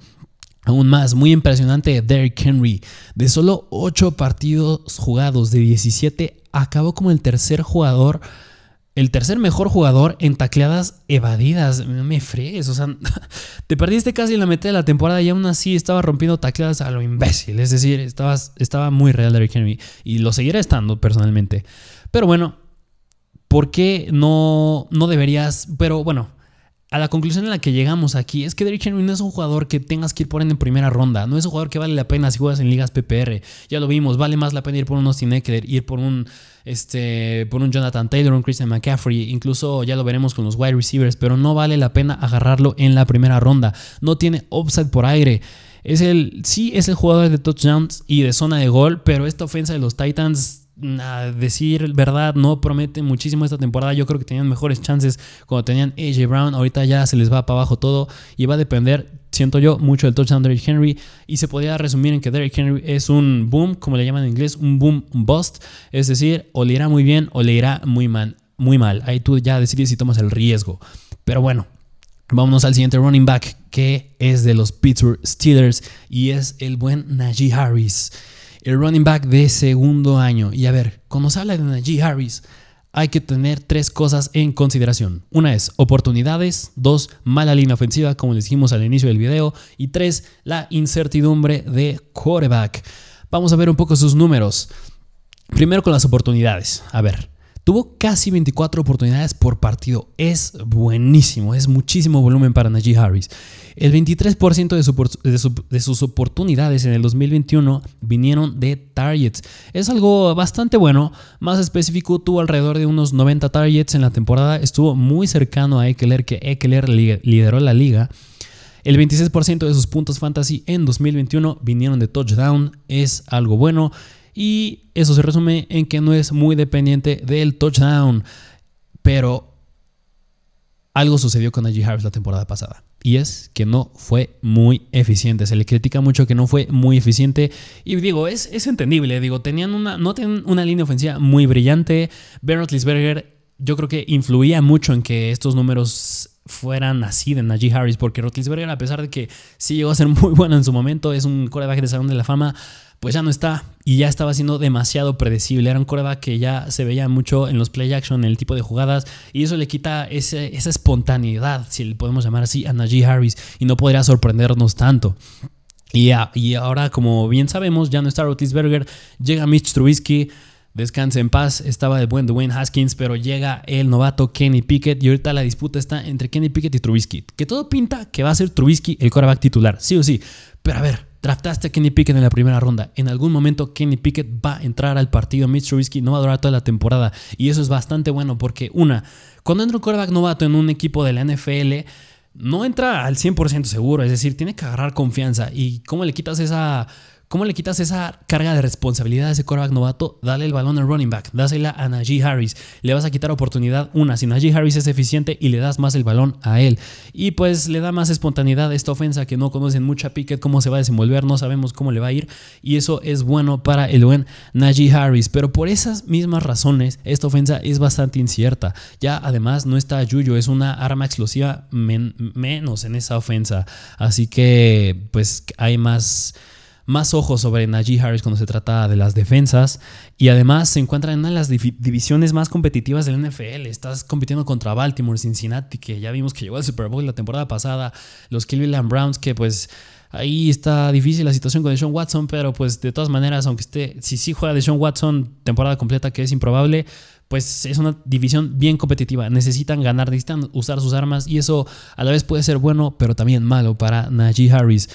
A: Aún más, muy impresionante Derrick Henry. De solo 8 partidos jugados de 17, acabó como el tercer jugador el tercer mejor jugador en tacleadas evadidas. Me fregues, o sea, te perdiste casi la mitad de la temporada y aún así estaba rompiendo tacleadas a lo imbécil. Es decir, estabas, estaba muy real Derrick Henry y lo seguirá estando personalmente. Pero bueno, ¿por qué no, no deberías? Pero bueno, a la conclusión en la que llegamos aquí es que Derrick Henry no es un jugador que tengas que ir por en primera ronda. No es un jugador que vale la pena si juegas en ligas PPR. Ya lo vimos, vale más la pena ir por un Austin Eckler, ir por un, este, por un Jonathan Taylor, un Christian McCaffrey. Incluso ya lo veremos con los wide receivers, pero no vale la pena agarrarlo en la primera ronda. No tiene upside por aire. Es el, sí, es el jugador de touchdowns y de zona de gol, pero esta ofensa de los Titans a decir verdad, no promete muchísimo esta temporada. Yo creo que tenían mejores chances cuando tenían AJ Brown. Ahorita ya se les va para abajo todo y va a depender, siento yo, mucho del touchdown de Derrick Henry. Y se podría resumir en que Derrick Henry es un boom, como le llaman en inglés, un boom bust. Es decir, o le irá muy bien o le irá muy mal. Muy mal. Ahí tú ya decides si tomas el riesgo. Pero bueno, Vámonos al siguiente running back que es de los Pittsburgh Steelers y es el buen Najee Harris el running back de segundo año. Y a ver, cuando se habla de Najee Harris, hay que tener tres cosas en consideración. Una es oportunidades, dos, mala línea ofensiva, como les dijimos al inicio del video, y tres, la incertidumbre de quarterback. Vamos a ver un poco sus números. Primero con las oportunidades. A ver, tuvo casi 24 oportunidades por partido. Es buenísimo, es muchísimo volumen para Najee Harris. El 23% de, sus oportunidades en el 2021 vinieron de targets. Es algo bastante bueno. Más específico, tuvo alrededor de unos 90 targets en la temporada. Estuvo muy cercano a Eckler, que Eckler lideró la liga. El 26% de sus puntos fantasy en 2021 vinieron de touchdown. Es algo bueno. Y eso se resume en que no es muy dependiente del touchdown. Pero algo sucedió con Najee Harris la temporada pasada y es que no fue muy eficiente. Se le critica mucho que no fue muy eficiente y digo, es, es entendible, digo, tenían una, no tenían una línea ofensiva muy brillante. Ben Roethlisberger yo creo que influía mucho en que estos números fueran así de Najee Harris, porque Roethlisberger, a pesar de que sí llegó a ser muy bueno en su momento, es un coreback de Salón de la Fama, pues ya no está y ya estaba siendo demasiado predecible. Era un coreback que ya se veía mucho en los play action, en el tipo de jugadas, y eso le quita esa espontaneidad, si le podemos llamar así, a Najee Harris, y no podría sorprendernos tanto. Y, y ahora, como bien sabemos, ya no está Rotisberger, llega Mitch Trubisky. Descanse en paz, estaba el buen Dwayne Haskins, pero llega el novato Kenny Pickett y ahorita la disputa está entre Kenny Pickett y Trubisky. Que todo pinta que va a ser Trubisky el coreback titular, sí o sí. Pero a ver, Draftaste a Kenny Pickett en la primera ronda. En algún momento Kenny Pickett va a entrar al partido. Mitch Trubisky no va a durar toda la temporada. Y eso es bastante bueno porque, una, cuando entra un quarterback novato en un equipo de la NFL, no entra al 100% seguro. Es decir, tiene que agarrar confianza. ¿Y cómo le quitas esa ¿Cómo le quitas esa carga de responsabilidad a ese quarterback novato? Dale el balón al running back, dásela a Najee Harris. Le vas a quitar oportunidad una. Si Najee Harris es eficiente y le das más el balón a él. Y pues le da más espontaneidad a esta ofensa que no conocen mucho a Pickett, cómo se va a desenvolver, no sabemos cómo le va a ir. Y eso es bueno para el buen Najee Harris. Pero por esas mismas razones, esta ofensa es bastante incierta. Ya además no está Yuyo, es una arma explosiva menos en esa ofensa. Así que pues hay más más ojos sobre Najee Harris cuando se trata de las defensas y además se encuentra en una de las divisiones más competitivas del NFL. Estás compitiendo contra Baltimore, Cincinnati, que ya vimos que llegó al Super Bowl la temporada pasada, los Cleveland Browns, que pues ahí está difícil la situación con Deshaun Watson, pero pues de todas maneras, aunque esté, si sí juega Deshaun Watson temporada completa, que es improbable, pues es una división bien competitiva. Necesitan ganar, necesitan usar sus armas y eso a la vez puede ser bueno, pero también malo para Najee Harris.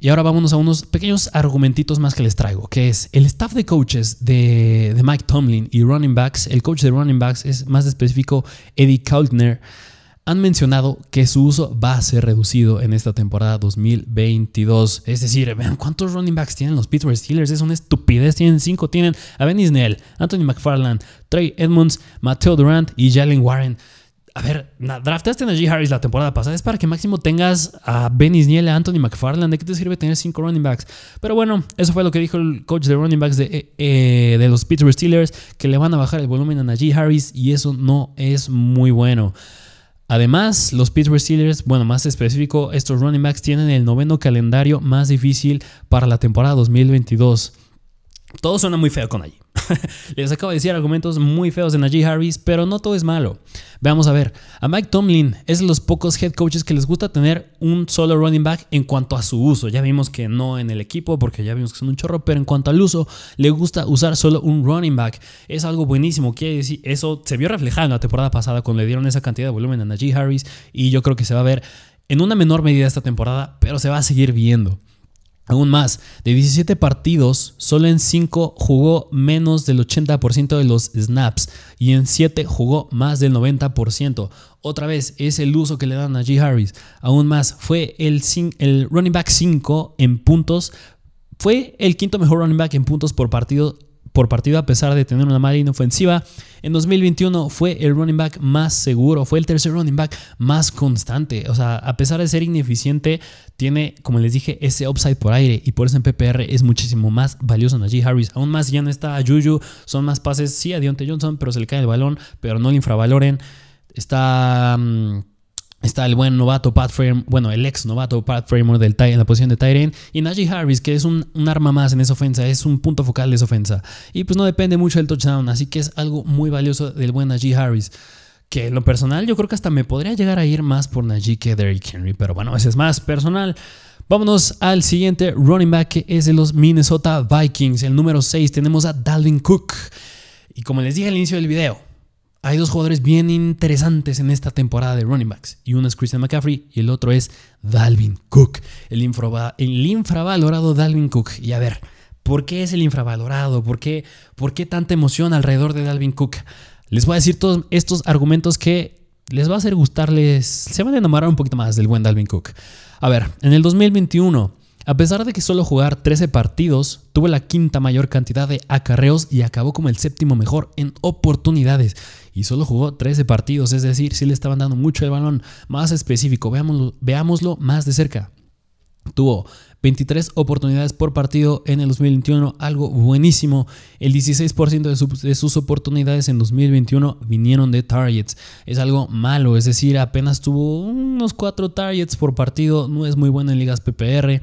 A: Y ahora vámonos a unos pequeños argumentitos más que les traigo, que es el staff de coaches de, Mike Tomlin y running backs, el coach de running backs es más específico Eddie Kaultner, han mencionado que su uso va a ser reducido en esta temporada 2022. Es decir, vean cuántos running backs tienen los Pittsburgh Steelers. Es una estupidez. Tienen cinco. Tienen a Benny Snell, Anthony McFarland, Trey Edmonds, Mateo Durant y Jalen Warren a ver, draftaste a Najee Harris la temporada pasada, es para que máximo tengas a Benny Sniel, a Anthony McFarland. ¿De qué te sirve tener cinco running backs? Pero bueno, eso fue lo que dijo el coach de running backs de, eh, de los Pittsburgh Steelers, que le van a bajar el volumen a Najee Harris y eso no es muy bueno. Además, los Pittsburgh Steelers, bueno, más específico, estos running backs tienen el noveno calendario más difícil para la temporada 2022. Todo suena muy feo con allí. Les acabo de decir argumentos muy feos de Najee Harris, pero no todo es malo. Veamos a ver. A Mike Tomlin es de los pocos head coaches que les gusta tener un solo running back en cuanto a su uso. Ya vimos que no en el equipo porque ya vimos que son un chorro, pero en cuanto al uso, le gusta usar solo un running back. Es algo buenísimo. Quiere decir, eso se vio reflejado en la temporada pasada cuando le dieron esa cantidad de volumen a Najee Harris y yo creo que se va a ver en una menor medida esta temporada, pero se va a seguir viendo. Aún más, de 17 partidos, solo en 5 jugó menos del 80% de los snaps y en 7 jugó más del 90%. Otra vez, es el uso que le dan a G. Harris. Aún más, fue el, el running back 5 en puntos. Fue el quinto mejor running back en puntos por partido por partido a pesar de tener una mala inofensiva. En 2021 fue el running back más seguro, fue el tercer running back más constante. O sea, a pesar de ser ineficiente, tiene, como les dije, ese upside por aire y por eso en PPR es muchísimo más valioso Najee Harris. Aún más ya no está a Juju, son más pases, sí a Deontay Johnson, pero se le cae el balón, pero no le infravaloren. Está... Mm, Está el buen novato Pat Frame, bueno, el ex novato Pat Framer del en la posición de Tyrant. Y Najee Harris, que es un, arma más en esa ofensa, es un punto focal de esa ofensa. Y pues no depende mucho del touchdown, así que es algo muy valioso del buen Najee Harris. Que en lo personal yo creo que hasta me podría llegar a ir más por Najee que Derrick Henry, pero bueno, ese es más personal. Vámonos al siguiente running back que es de los Minnesota Vikings. El número 6 tenemos a Dalvin Cook. Y como les dije al inicio del video, hay dos jugadores bien interesantes en esta temporada de running backs. Y uno es Christian McCaffrey y el otro es Dalvin Cook, el, infravalorado Dalvin Cook. Y a ver, ¿por qué es el infravalorado? ¿Por qué, ¿Por qué tanta emoción alrededor de Dalvin Cook? Les voy a decir todos estos argumentos que les va a hacer gustarles, se van a enamorar un poquito más del buen Dalvin Cook. A ver, en el 2021 a pesar de que solo jugar 13 partidos, tuvo la quinta mayor cantidad de acarreos y acabó como el séptimo mejor en oportunidades. Y solo jugó 13 partidos, es decir, si le estaban dando mucho el balón. Más específico, veámoslo, veámoslo más de cerca. Tuvo 23 oportunidades por partido en el 2021, algo buenísimo. El 16% de, de, sus oportunidades en 2021 vinieron de targets. Es algo malo, es decir, apenas tuvo unos 4 targets por partido, no es muy bueno en ligas PPR.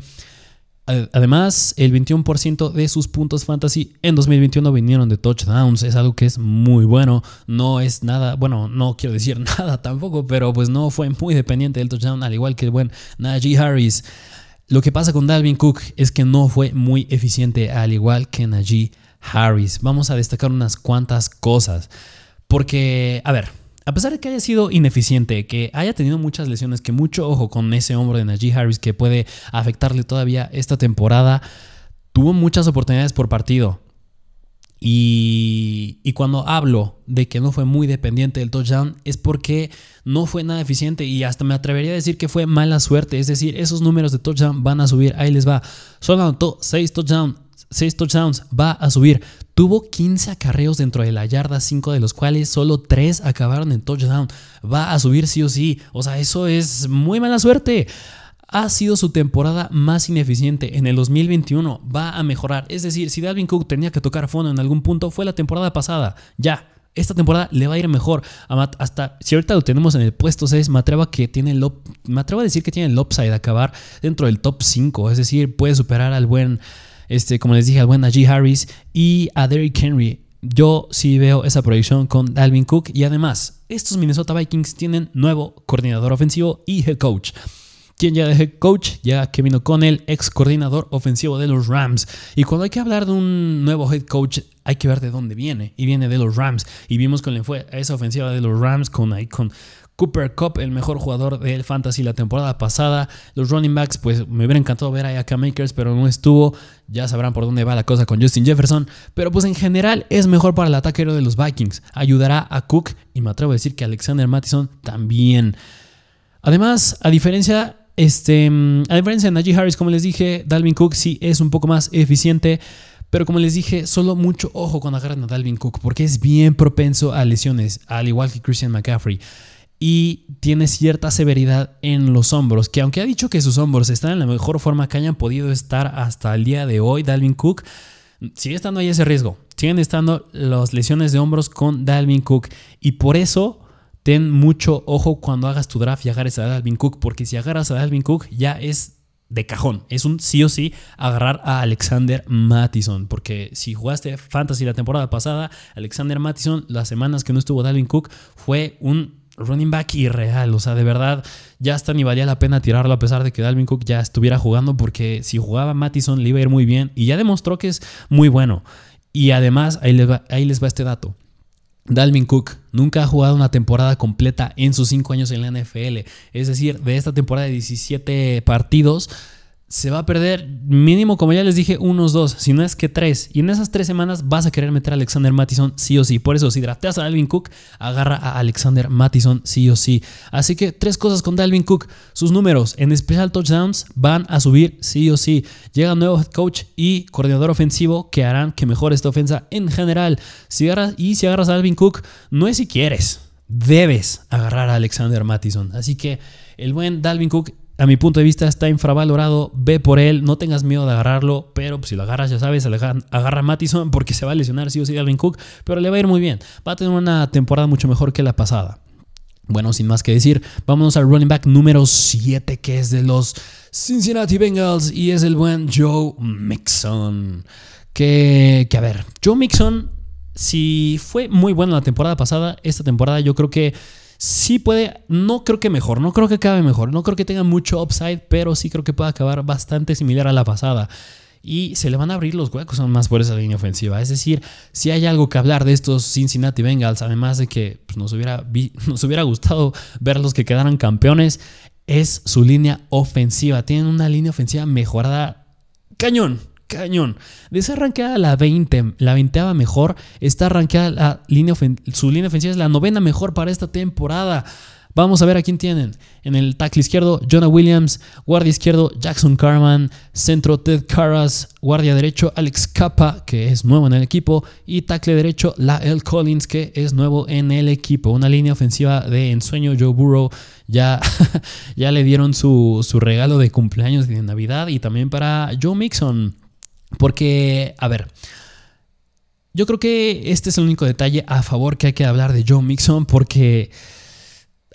A: Además, el 21% de sus puntos fantasy en 2021 vinieron de touchdowns. Es algo que es muy bueno. No es nada, bueno, no quiero decir nada tampoco, pero pues no fue muy dependiente del touchdown, al igual que el buen Najee Harris. Lo que pasa con Dalvin Cook es que no fue muy eficiente, al igual que Najee Harris. Vamos a destacar unas cuantas cosas. Porque, a ver, a pesar de que haya sido ineficiente, que haya tenido muchas lesiones, que mucho ojo con ese hombro de Najee Harris que puede afectarle todavía esta temporada, tuvo muchas oportunidades por partido. Y, y, cuando hablo de que no fue muy dependiente del touchdown es porque no fue nada eficiente y hasta me atrevería a decir que fue mala suerte. Es decir, esos números de touchdown van a subir. Ahí les va. Solo anotó 6 touchdowns 6 touchdowns, va a subir. Tuvo 15 acarreos dentro de la yarda, 5 de los cuales solo 3 acabaron en touchdown. Va a subir sí o sí. O sea, eso es muy mala suerte. Ha sido su temporada más ineficiente en el 2021. Va a mejorar. Es decir, si Dalvin Cook tenía que tocar fondo en algún punto, fue la temporada pasada. Ya, esta temporada le va a ir mejor. Hasta si ahorita lo tenemos en el puesto 6, me atrevo que tiene el, decir que tiene el upside de acabar dentro del top 5. Es decir, puede superar al buen este, como les dije, al buen Najee Harris y a Derrick Henry. Yo sí veo esa proyección con Dalvin Cook y además, estos Minnesota Vikings tienen nuevo coordinador ofensivo y head coach. ¿Quién ya de head coach? Ya Kevin O'Connell, ex coordinador ofensivo de los Rams. Y cuando hay que hablar de un nuevo head coach, hay que ver de dónde viene. Y viene de los Rams. Y vimos le fue esa ofensiva de los Rams con, con, Cooper Cup, el mejor jugador del Fantasy la temporada pasada. Los running backs, pues me hubiera encantado ver a Aka Makers, pero no estuvo. Ya sabrán por dónde va la cosa con Justin Jefferson. Pero pues en general es mejor para el ataque de los Vikings. Ayudará a Cook y me atrevo a decir que Alexander Mattison también. Además, a diferencia este, a diferencia de Najee Harris, como les dije, Dalvin Cook sí es un poco más eficiente. Pero como les dije, solo mucho ojo cuando agarran a Dalvin Cook, porque es bien propenso a lesiones, al igual que Christian McCaffrey. Y tiene cierta severidad en los hombros, que aunque ha dicho que sus hombros están en la mejor forma que hayan podido estar hasta el día de hoy, Dalvin Cook, sigue estando ahí ese riesgo. Siguen estando las lesiones de hombros con Dalvin Cook y por eso ten mucho ojo cuando hagas tu draft y agarres a Dalvin Cook, porque si agarras a Dalvin Cook ya es de cajón. Es un sí o sí agarrar a Alexander Mattison. Porque si jugaste Fantasy la temporada pasada, Alexander Mattison, las semanas que no estuvo Dalvin Cook, fue un running back irreal. O sea, de verdad, ya hasta ni valía la pena tirarlo a pesar de que Dalvin Cook ya estuviera jugando. Porque si jugaba Mattison le iba a ir muy bien. Y ya demostró que es muy bueno. Y además, ahí les va, ahí les va este dato. Dalvin Cook nunca ha jugado una temporada completa en sus 5 años en la NFL. Es decir, de esta temporada de 17 partidos, se va a perder mínimo, como ya les dije, unos dos, si no es que tres. Y en esas tres semanas vas a querer meter a Alexander Mattison sí o sí. Por eso, si drafteas a Dalvin Cook, agarra a Alexander Mattison sí o sí. Así que tres cosas con Dalvin Cook. Sus números en especial touchdowns van a subir sí o sí. Llega un nuevo head coach y coordinador ofensivo que harán que mejore esta ofensa en general. Si agarras, y si agarras a Dalvin Cook, no es si quieres, debes agarrar a Alexander Mattison. Así que el buen Dalvin Cook a mi punto de vista está infravalorado, ve por él, no tengas miedo de agarrarlo, pero pues, si lo agarras ya sabes, agarra a Mattison porque se va a lesionar sí o sí Alvin Cook, pero le va a ir muy bien, va a tener una temporada mucho mejor que la pasada. Bueno, sin más que decir, vámonos al running back número 7 que es de los Cincinnati Bengals y es el buen Joe Mixon. Que, que a ver, Joe Mixon, si fue muy bueno la temporada pasada, esta temporada yo creo que sí puede, no creo que mejor, no creo que acabe mejor, no creo que tenga mucho upside, pero sí creo que puede acabar bastante similar a la pasada. Y se le van a abrir los huecos aún más por esa línea ofensiva. Es decir, si hay algo que hablar de estos Cincinnati Bengals, además de que pues, nos, hubiera, nos hubiera gustado verlos que quedaran campeones, es su línea ofensiva. Tienen una línea ofensiva mejorada cañón cañón. De esa ranqueada la 20, la 20 mejor, está ranqueada la línea su línea ofensiva es la novena mejor para esta temporada. Vamos a ver a quién tienen. En el tackle izquierdo, Jonah Williams. Guardia izquierdo, Jackson Carman. Centro, Ted Carras. Guardia derecho, Alex Capa, que es nuevo en el equipo. Y tackle derecho, Lael Collins, que es nuevo en el equipo. Una línea ofensiva de ensueño. Joe Burrow ya, ya le dieron su, su regalo de cumpleaños de Navidad. Y también para Joe Mixon. Porque, a ver, yo creo que este es el único detalle a favor que hay que hablar de Joe Mixon porque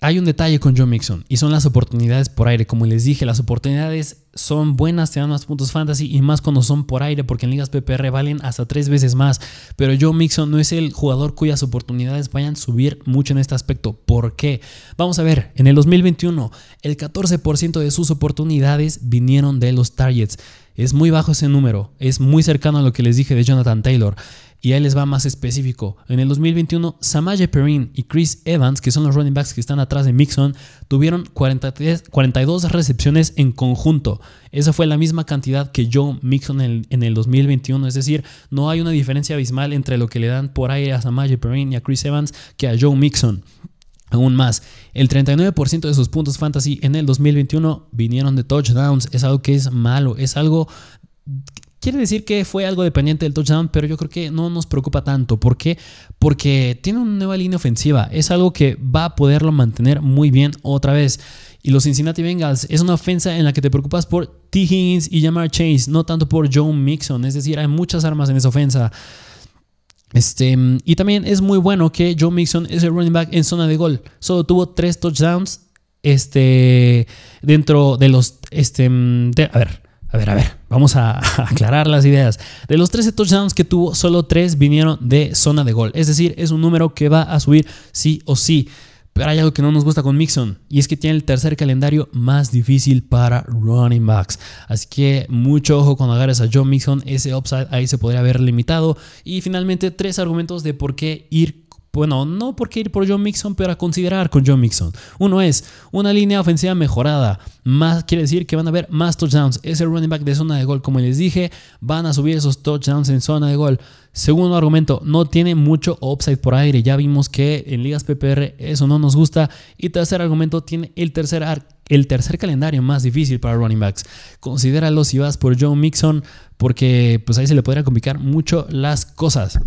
A: hay un detalle con Joe Mixon y son las oportunidades por aire. Como les dije, las oportunidades son buenas, te dan más puntos fantasy y más cuando son por aire porque en ligas PPR valen hasta tres veces más. Pero Joe Mixon no es el jugador cuyas oportunidades vayan a subir mucho en este aspecto. ¿Por qué? Vamos a ver, en el 2021 el 14% de sus oportunidades vinieron de los targets. Es muy bajo ese número, es muy cercano a lo que les dije de Jonathan Taylor. Y ahí les va más específico. En el 2021, Samaje Perrin y Chris Evans, que son los running backs que están atrás de Mixon, tuvieron 42 recepciones en conjunto. Esa fue la misma cantidad que Joe Mixon en, el 2021. Es decir, no hay una diferencia abismal entre lo que le dan por aire a Samaje Perrin y a Chris Evans que a Joe Mixon. Aún más, el 39% de sus puntos fantasy en el 2021 vinieron de touchdowns. Es algo que es malo, es algo Quiere decir que fue algo dependiente del touchdown, pero yo creo que no nos preocupa tanto. ¿Por qué? Porque tiene una nueva línea ofensiva. Es algo que va a poderlo mantener muy bien otra vez. Y los Cincinnati Bengals es una ofensa en la que te preocupas por T. Higgins y Jamar Chase, no tanto por Joe Mixon. Es decir, hay muchas armas en esa ofensa. Este, y también es muy bueno que Joe Mixon es el running back en zona de gol. Solo tuvo tres touchdowns este, dentro de los... Este, a ver, a ver, a ver, vamos a, aclarar las ideas. De los 13 touchdowns que tuvo, solo 3 vinieron de zona de gol. Es decir, es un número que va a subir sí o sí. Pero hay algo que no nos gusta con Mixon y es que tiene el tercer calendario más difícil para running backs. Así que mucho ojo cuando agarres a Joe Mixon, ese upside ahí se podría haber limitado. Y finalmente, tres argumentos de por qué ir bueno, no porque ir por John Mixon, pero a considerar con John Mixon. Uno es una línea ofensiva mejorada. Más quiere decir que van a haber más touchdowns. Ese running back de zona de gol, como les dije, van a subir esos touchdowns en zona de gol. Segundo argumento, no tiene mucho upside por aire. Ya vimos que en ligas PPR eso no nos gusta. Y tercer argumento, tiene el tercer, el tercer calendario más difícil para running backs. Considéralo si vas por John Mixon, porque pues ahí se le podría complicar mucho las cosas.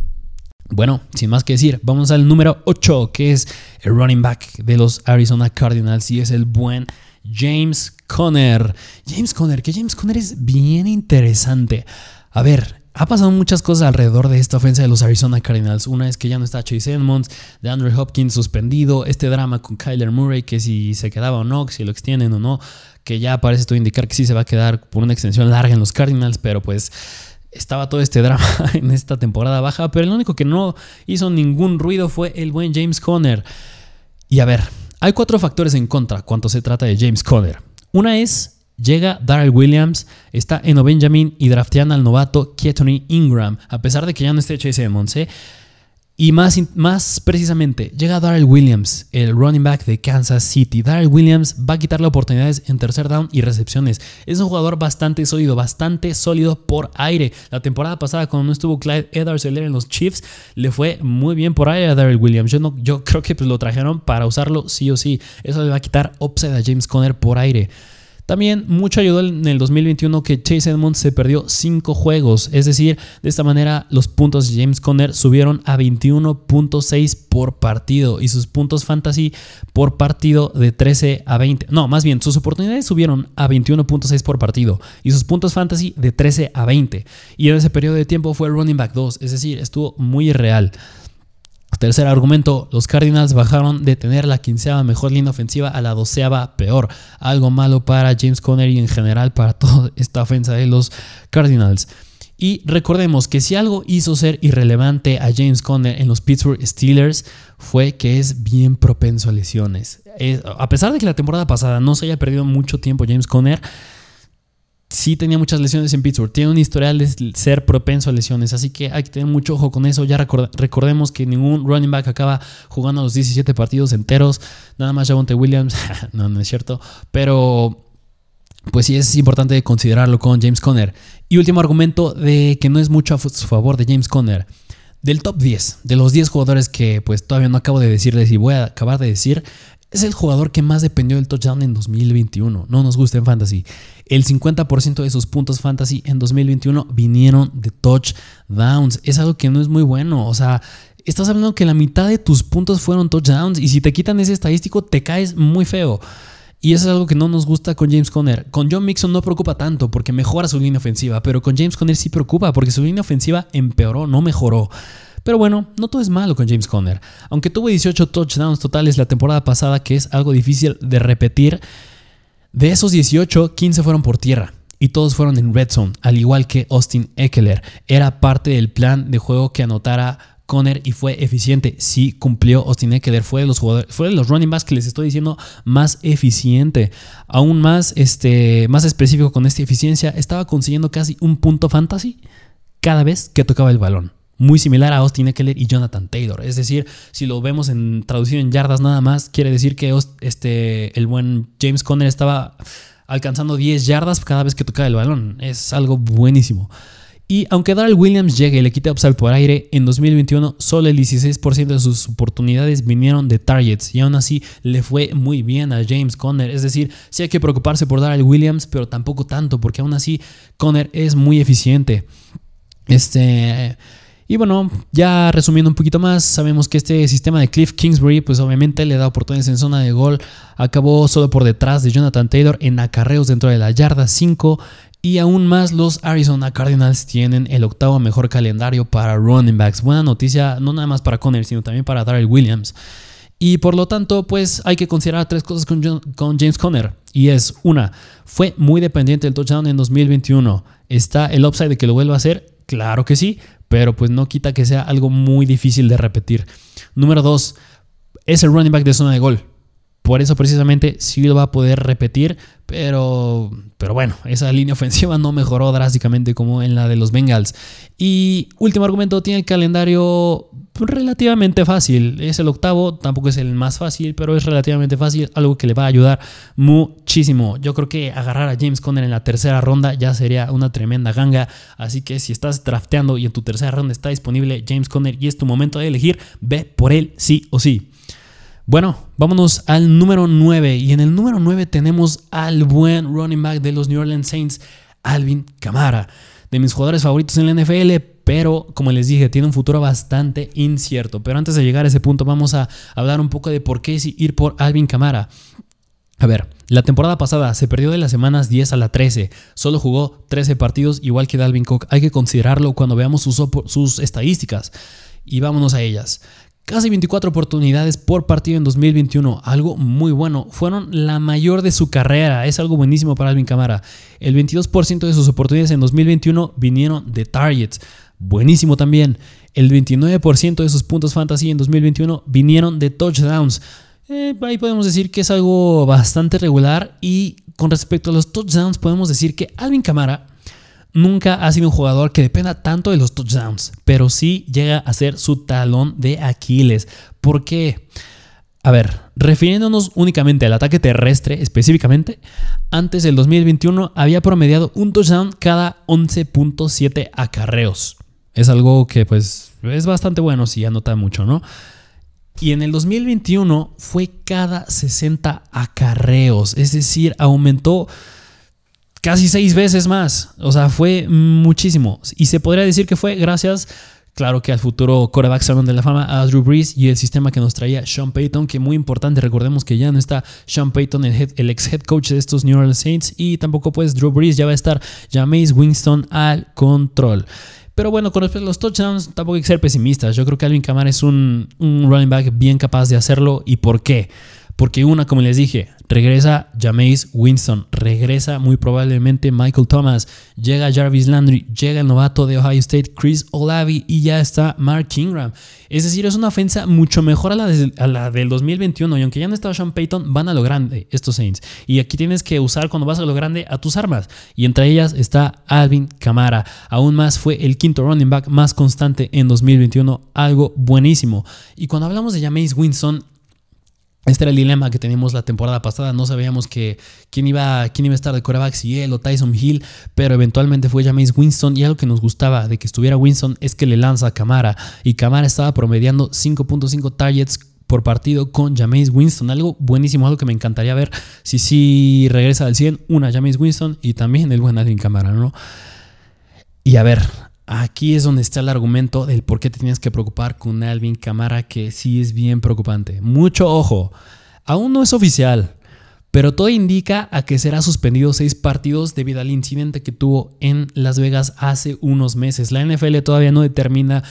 A: Bueno, sin más que decir, vamos al número 8, que es el running back de los Arizona Cardinals y es el buen James Conner. James Conner, que James Conner es bien interesante. A ver, ha pasado muchas cosas alrededor de esta ofensa de los Arizona Cardinals. Una es que ya no está Chase Edmonds, de Andrew Hopkins suspendido, este drama con Kyler Murray, que si se quedaba o no, si lo extienden o no, que ya parece todo indicar que sí se va a quedar por una extensión larga en los Cardinals, pero pues estaba todo este drama en esta temporada baja, pero el único que no hizo ningún ruido fue el buen James Conner. Y a ver, hay cuatro factores en contra cuando se trata de James Conner. Una es, llega Darrell Williams, está en Benjamin y draftean al novato Ketony Ingram, a pesar de que ya no esté Chase Edmonds. ¿eh? Y más, más precisamente, llega Darrell Williams, el running back de Kansas City. Darrell Williams va a quitarle oportunidades en tercer down y recepciones. Es un jugador bastante sólido, bastante sólido por aire. La temporada pasada, cuando no estuvo Clyde edwards en los Chiefs, le fue muy bien por aire a Darrell Williams. Yo, no, creo que pues, lo trajeron para usarlo sí o sí. Eso le va a quitar upside a James Conner por aire. También mucho ayudó en el 2021 que Chase Edmonds se perdió 5 juegos, es decir, de esta manera los puntos de James Conner subieron a 21.6 por partido y sus puntos fantasy por partido de 13 a 20. No, más bien, sus oportunidades subieron a 21.6 por partido y sus puntos fantasy de 13 a 20. Y en ese periodo de tiempo fue el running back 2, es decir, estuvo muy irreal. Tercer argumento, los Cardinals bajaron de tener la quinceava mejor línea ofensiva a la doceava peor. Algo malo para James Conner y en general para toda esta ofensa de los Cardinals. Y recordemos que si algo hizo ser irrelevante a James Conner en los Pittsburgh Steelers fue que es bien propenso a lesiones. a pesar de que la temporada pasada no se haya perdido mucho tiempo James Conner, sí tenía muchas lesiones en Pittsburgh. Tiene un historial de ser propenso a lesiones, así que hay que tener mucho ojo con eso. Ya recordemos que ningún running back acaba jugando los 17 partidos enteros. Nada más Javonte Williams. no, no es cierto. Pero pues sí es importante considerarlo con James Conner. Y último argumento de que no es mucho a su favor de James Conner. Del top 10, de los 10 jugadores que pues todavía no acabo de decirles y voy a acabar de decir, es el jugador que más dependió del touchdown en 2021. No nos gusta en fantasy. El 50% de sus puntos fantasy en 2021 vinieron de touchdowns. Es algo que no es muy bueno. O sea, estás hablando que la mitad de tus puntos fueron touchdowns y si te quitan ese estadístico te caes muy feo. Y eso es algo que no nos gusta con James Conner. Con John Mixon no preocupa tanto porque mejora su línea ofensiva, pero con James Conner sí preocupa porque su línea ofensiva empeoró, no mejoró. Pero bueno, no todo es malo con James Conner. Aunque tuvo 18 touchdowns totales la temporada pasada, que es algo difícil de repetir, de esos 18, 15 fueron por tierra. Y todos fueron en red zone, al igual que Austin Eckler. Era parte del plan de juego que anotara Conner y fue eficiente. Sí cumplió Austin Eckler. Fue de los jugadores, fue de los running backs que les estoy diciendo más eficiente. Aún más, este, más específico con esta eficiencia, estaba consiguiendo casi un punto fantasy cada vez que tocaba el balón muy similar a Austin Eckler y Jonathan Taylor. Es decir, si lo vemos en traducido en yardas nada más, quiere decir que este, el buen James Conner estaba alcanzando 10 yardas cada vez que tocaba el balón. Es algo buenísimo. Y aunque Darrell Williams llegue y le quite upside por aire, en 2021 solo el 16% de sus oportunidades vinieron de targets y aún así le fue muy bien a James Conner. Es decir, sí hay que preocuparse por Darrell Williams, pero tampoco tanto, porque aún así Conner es muy eficiente. Este. Y bueno, ya resumiendo un poquito más, sabemos que este sistema de Cliff Kingsbury, pues obviamente le da oportunidades en zona de gol. Acabó solo por detrás de Jonathan Taylor en acarreos dentro de la yarda 5. Y aún más, los Arizona Cardinals tienen el octavo mejor calendario para running backs. Buena noticia, no nada más para Conner, sino también para Darrell Williams. Y por lo tanto, pues hay que considerar tres cosas con, con, James Conner. Y es, una, fue muy dependiente del touchdown en 2021. ¿Está el upside de que lo vuelva a hacer? Claro que sí, pero pues no quita que sea algo muy difícil de repetir. Número dos, es el running back de zona de gol. Por eso precisamente sí lo va a poder repetir, pero, pero bueno, esa línea ofensiva no mejoró drásticamente como en la de los Bengals. Y último argumento, tiene el calendario relativamente fácil. Es el octavo, tampoco es el más fácil, pero es relativamente fácil, algo que le va a ayudar muchísimo. Yo creo que agarrar a James Conner en la tercera ronda ya sería una tremenda ganga. Así que si estás drafteando y en tu tercera ronda está disponible James Conner y es tu momento de elegir, ve por él sí o sí. Bueno, vámonos al número 9. Y en el número 9 tenemos al buen running back de los New Orleans Saints, Alvin Kamara. De mis jugadores favoritos en la NFL, pero como les dije, tiene un futuro bastante incierto. Pero antes de llegar a ese punto, vamos a hablar un poco de por qué ir por Alvin Camara. A ver, la temporada pasada se perdió de las semanas 10 a la 13, solo jugó 13 partidos igual que Dalvin Cook, hay que considerarlo cuando veamos sus estadísticas y vámonos a ellas. Casi 24 oportunidades por partido en 2021, algo muy bueno. Fueron la mayor de su carrera, es algo buenísimo para Alvin Camara. El 22% de sus oportunidades en 2021 vinieron de targets, buenísimo también. El 29% de sus puntos fantasy en 2021 vinieron de touchdowns. Eh, ahí podemos decir que es algo bastante regular y con respecto a los touchdowns podemos decir que Alvin Camara nunca ha sido un jugador que dependa tanto de los touchdowns, pero sí llega a ser su talón de Aquiles. ¿Por qué? A ver, refiriéndonos únicamente al ataque terrestre específicamente, antes del 2021 había promediado un touchdown cada 11.7 acarreos. Es algo que pues es bastante bueno si anota mucho, ¿no? Y en el 2021 fue cada 60 acarreos, es decir, aumentó casi seis veces más. O sea, fue muchísimo. Y se podría decir que fue gracias, claro que al futuro coreback Salón de la Fama, a Drew Brees y el sistema que nos traía Sean Payton, que muy importante, recordemos que ya no está Sean Payton, el, ex head coach de estos New Orleans Saints, y tampoco pues Drew Brees, ya va a estar Jameis Winston al control. Pero bueno, con respecto a los touchdowns, tampoco hay que ser pesimistas. Yo creo que Alvin Kamara es un, un running back bien capaz de hacerlo. ¿Y por qué? Porque una, como les dije, regresa Jameis Winston, regresa muy probablemente Michael Thomas, llega Jarvis Landry, llega el novato de Ohio State Chris Olavi y ya está Mark Ingram. Es decir, es una ofensa mucho mejor a la, a la del 2021 y aunque ya no está Sean Payton, van a lo grande estos Saints. Y aquí tienes que usar cuando vas a lo grande a tus armas. Y entre ellas está Alvin Kamara. Aún más fue el quinto running back más constante en 2021, algo buenísimo. Y cuando hablamos de Jameis Winston, este era el dilema que teníamos la temporada pasada. No sabíamos que quién iba, quién iba a estar de coreback, si él o Tyson Hill, pero eventualmente fue James Winston. Y algo que nos gustaba de que estuviera Winston es que le lanza a Camara. Y Camara estaba promediando 5.5 targets por partido con James Winston. Algo buenísimo, algo que me encantaría ver si sí regresa al 100. Una James Winston y también el buen Alvin Camara, ¿no? Y a ver, Aquí es donde está el argumento del por qué te tienes que preocupar con Alvin Camara, que sí es bien preocupante. Mucho ojo, aún no es oficial, pero todo indica a que será suspendido seis partidos debido al incidente que tuvo en Las Vegas hace unos meses. La NFL todavía no determina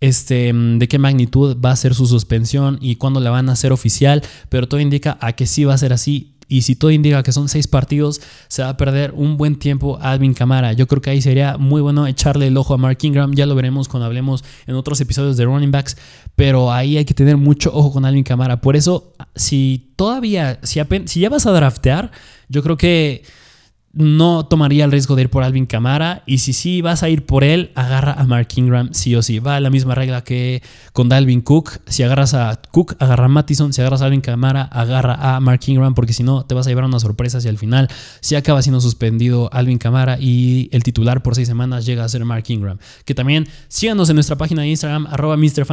A: este, de qué magnitud va a ser su suspensión y cuándo la van a hacer oficial, pero todo indica a que sí va a ser así y si todo indica que son seis partidos, se va a perder un buen tiempo Alvin Camara. Yo creo que ahí sería muy bueno echarle el ojo a Mark Ingram. Ya lo veremos cuando hablemos en otros episodios de running backs. Pero ahí hay que tener mucho ojo con Alvin Camara. Por eso, si todavía, si, si ya vas a draftear, yo creo que no tomaría el riesgo de ir por Alvin Camara. Y si sí vas a ir por él, agarra a Mark Ingram sí o sí. Va la misma regla que con Dalvin Cook. Si agarras a Cook, agarra a Mattison. Si agarras a Alvin Camara, agarra a Mark Ingram. Porque si no, te vas a llevar una sorpresa si al final si acaba siendo suspendido Alvin Camara y el titular por seis semanas llega a ser Mark Ingram. Que también síganos en nuestra página de Instagram, arroba Mr.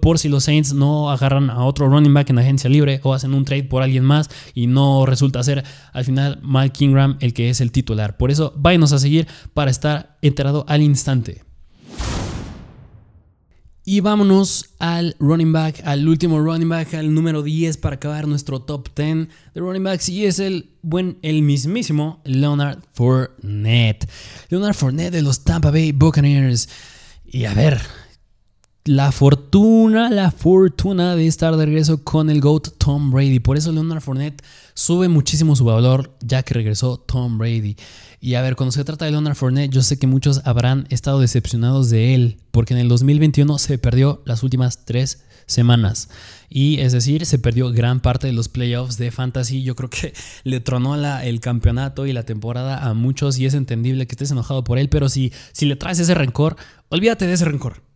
A: Por si los Saints no agarran a otro running back en agencia libre o hacen un trade por alguien más y no resulta ser al final Mark Ingram el que es el titular. Por eso váyanos a seguir para estar enterado al instante. Y vámonos al running back, al último running back, al número 10 para acabar nuestro top 10 de running backs. Y es el buen, el mismísimo Leonard Fournette. Leonard Fournette de los Tampa Bay Buccaneers. Y a ver, la fortuna, la fortuna de estar de regreso con el GOAT Tom Brady. Por eso Leonard Fournette sube muchísimo su valor ya que regresó Tom Brady. Y a ver, cuando se trata de Leonard Fournette, yo sé que muchos habrán estado decepcionados de él, porque en el 2021 se perdió las últimas tres semanas. Y es decir, se perdió gran parte de los playoffs de Fantasy. Yo creo que le tronó el campeonato y la temporada a muchos y es entendible que estés enojado por él, pero si, si le traes ese rencor, olvídate de ese rencor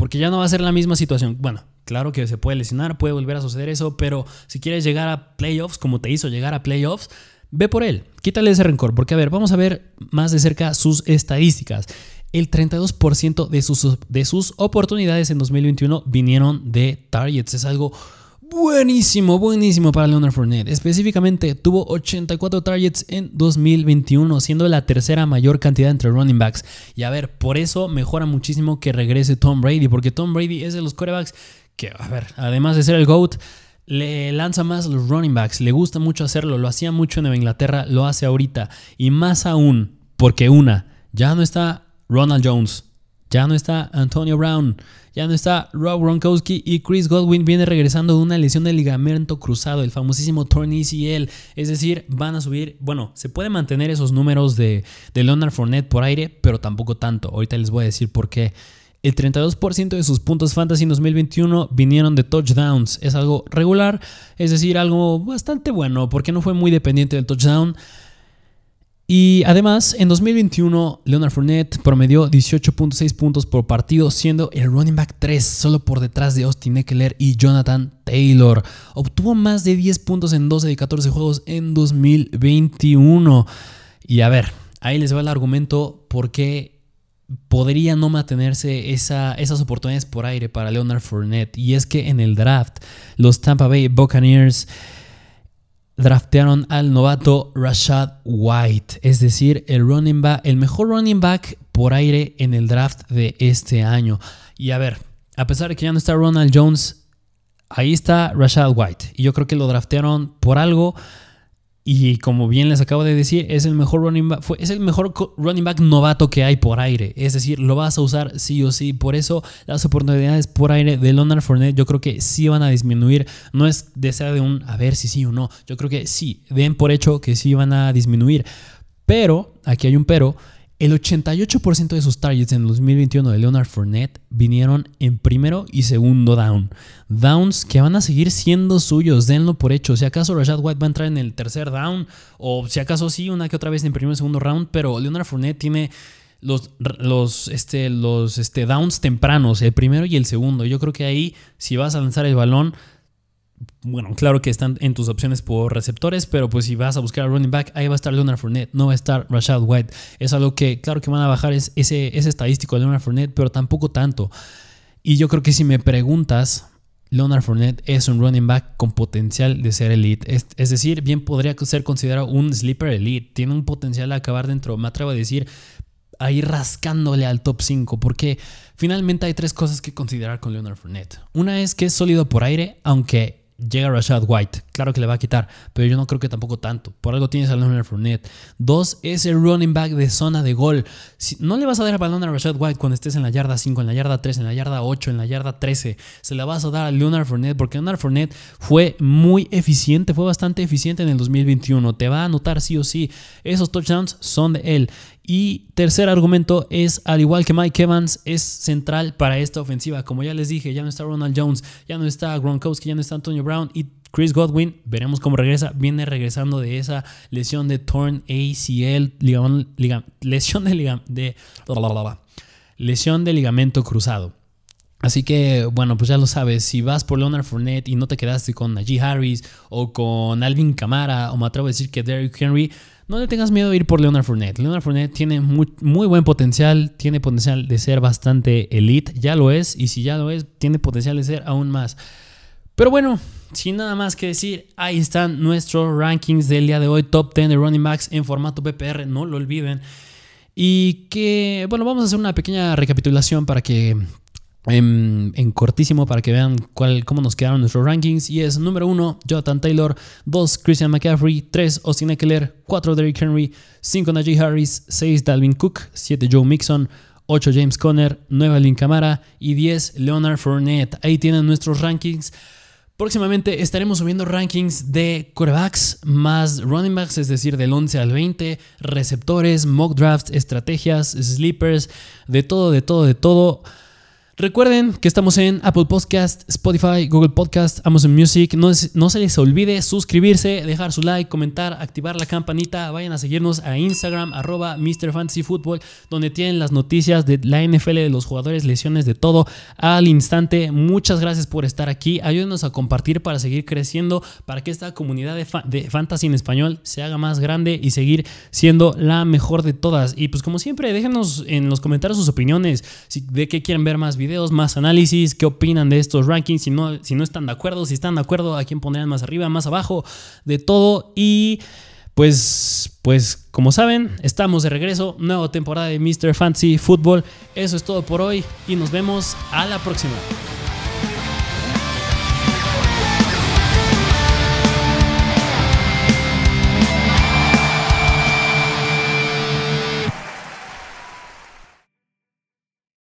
A: porque ya no va a ser la misma situación. Bueno, claro que se puede lesionar, puede volver a suceder eso, pero si quieres llegar a playoffs, como te hizo llegar a playoffs, ve por él, quítale ese rencor, porque a ver, vamos a ver más de cerca sus estadísticas. El 32% de sus, de sus oportunidades en 2021 vinieron de targets, es algo buenísimo, buenísimo para Leonard Fournette. Específicamente, tuvo 84 targets en 2021, siendo la tercera mayor cantidad entre running backs. Y a ver, por eso mejora muchísimo que regrese Tom Brady, porque Tom Brady es de los quarterbacks que, a ver, además de ser el GOAT, le lanza más los running backs, le gusta mucho hacerlo, lo hacía mucho en Nueva Inglaterra, lo hace ahorita. Y más aún, porque una, ya no está Ronald Jones, ya no está Antonio Brown, ya no está Rob Gronkowski y Chris Godwin viene regresando de una lesión de ligamento cruzado, el famosísimo torn ACL. Es decir, van a subir, bueno, se puede mantener esos números de, de Leonard Fournette por aire, pero tampoco tanto. Ahorita les voy a decir por qué. El 32% de sus puntos fantasy en 2021 vinieron de touchdowns. Es algo regular, es decir, algo bastante bueno, porque no fue muy dependiente del touchdown. Y además, en 2021, Leonard Fournette promedió 18.6 puntos por partido, siendo el running back 3, solo por detrás de Austin Eckler y Jonathan Taylor. Obtuvo más de 10 puntos en 12 de 14 juegos en 2021. Y a ver, ahí les va el argumento por qué podría no mantenerse esas oportunidades por aire para Leonard Fournette. Y es que en el draft, los Tampa Bay Buccaneers draftearon al novato Rashad White, es decir, el running back, el mejor running back por aire en el draft de este año. Y a ver, a pesar de que ya no está Ronald Jones, ahí está Rashad White. Y yo creo que lo draftearon por algo. Y como bien les acabo de decir, es el mejor running back, es el mejor running back novato que hay por aire. Es decir, lo vas a usar sí o sí. Por eso las oportunidades por aire de Leonard Fournette yo creo que sí van a disminuir. No es de ser de un a ver si sí o no. Yo creo que sí, den por hecho que sí van a disminuir. Pero, aquí hay un pero, el 88% de sus targets en 2021 de Leonard Fournette vinieron en primero y segundo down. Downs que van a seguir siendo suyos, denlo por hecho. Si acaso Rashad White va a entrar en el tercer down, o si acaso sí, una que otra vez en primero y segundo round, pero Leonard Fournette tiene los, los, este, los este, downs tempranos, el primero y el segundo. Yo creo que ahí, si vas a lanzar el balón, bueno, claro que están en tus opciones por receptores, pero pues si vas a buscar a running back, ahí va a estar Leonard Fournette, no va a estar Rashad White. Es algo que, claro que van a bajar ese, ese estadístico de Leonard Fournette, pero tampoco tanto. Y yo creo que si me preguntas, Leonard Fournette es un running back con potencial de ser elite. Es, decir, bien podría ser considerado un sleeper elite. Tiene un potencial de acabar dentro, me atrevo a decir, ahí rascándole al top 5, porque finalmente hay tres cosas que considerar con Leonard Fournette. Una es que es sólido por aire, aunque llega Rashad White. Claro que le va a quitar, pero yo no creo que tampoco tanto. Por algo tienes a Leonard Fournette. Dos, es el running back de zona de gol. Si, no le vas a dar el balón a Rashad White cuando estés en la yarda 5, en la yarda 3, en la yarda 8, en la yarda 13. Se la vas a dar a Leonard Fournette porque Leonard Fournette fue muy eficiente, fue bastante eficiente en el 2021. Te va a anotar sí o sí. Esos touchdowns son de él. Y tercer argumento es, al igual que Mike Evans, es central para esta ofensiva. Como ya les dije, ya no está Ronald Jones, ya no está Gronkowski, ya no está Antonio Brown y Chris Godwin, veremos cómo regresa, viene regresando de esa lesión de torn ACL, lesión de, de lesión de ligamento cruzado. Así que, bueno, pues ya lo sabes, si vas por Leonard Fournette y no te quedaste con Najee Harris o con Alvin Kamara o me atrevo a decir que Derrick Henry, no le tengas miedo de ir por Leonard Fournette. Leonard Fournette tiene muy, muy, buen potencial, tiene potencial de ser bastante elite, ya lo es, y si ya lo es, tiene potencial de ser aún más. Pero bueno, sin nada más que decir, ahí están nuestros rankings del día de hoy, top 10 de running backs en formato PPR, no lo olviden. Y que, bueno, vamos a hacer una pequeña recapitulación para que en, cortísimo para que vean cuál, cómo nos quedaron nuestros rankings. Y es número 1, Jonathan Taylor, 2, Christian McCaffrey, 3, Austin Eckler, 4, Derrick Henry, 5, Najee Harris, 6, Dalvin Cook, 7, Joe Mixon, 8, James Conner, 9, Lynn Camara y 10, Leonard Fournette. Ahí tienen nuestros rankings. Próximamente estaremos subiendo rankings de quarterbacks más running backs, es decir, del 11 al 20, receptores, mock drafts, estrategias, sleepers, de todo, de todo, de todo. Recuerden que estamos en Apple Podcast, Spotify, Google Podcast, Amazon Music. No, se les olvide suscribirse, dejar su like, comentar, activar la campanita. Vayan a seguirnos a Instagram, arroba Mr. Donde tienen las noticias de la NFL, de los jugadores, lesiones, de todo al instante. Muchas gracias por estar aquí. Ayúdenos a compartir para seguir creciendo, para que esta comunidad de fantasy en español se haga más grande y seguir siendo la mejor de todas. Y pues como siempre, déjenos en los comentarios sus opiniones, de qué quieren ver más videos videos, más análisis, qué opinan de estos rankings, si no, si no están de acuerdo, si están de acuerdo, a quién pondrían más arriba, más abajo, de todo. Y pues, pues como saben, estamos de regreso, nueva temporada de Mr. Fantasy Football. Eso es todo por hoy y nos vemos a la próxima.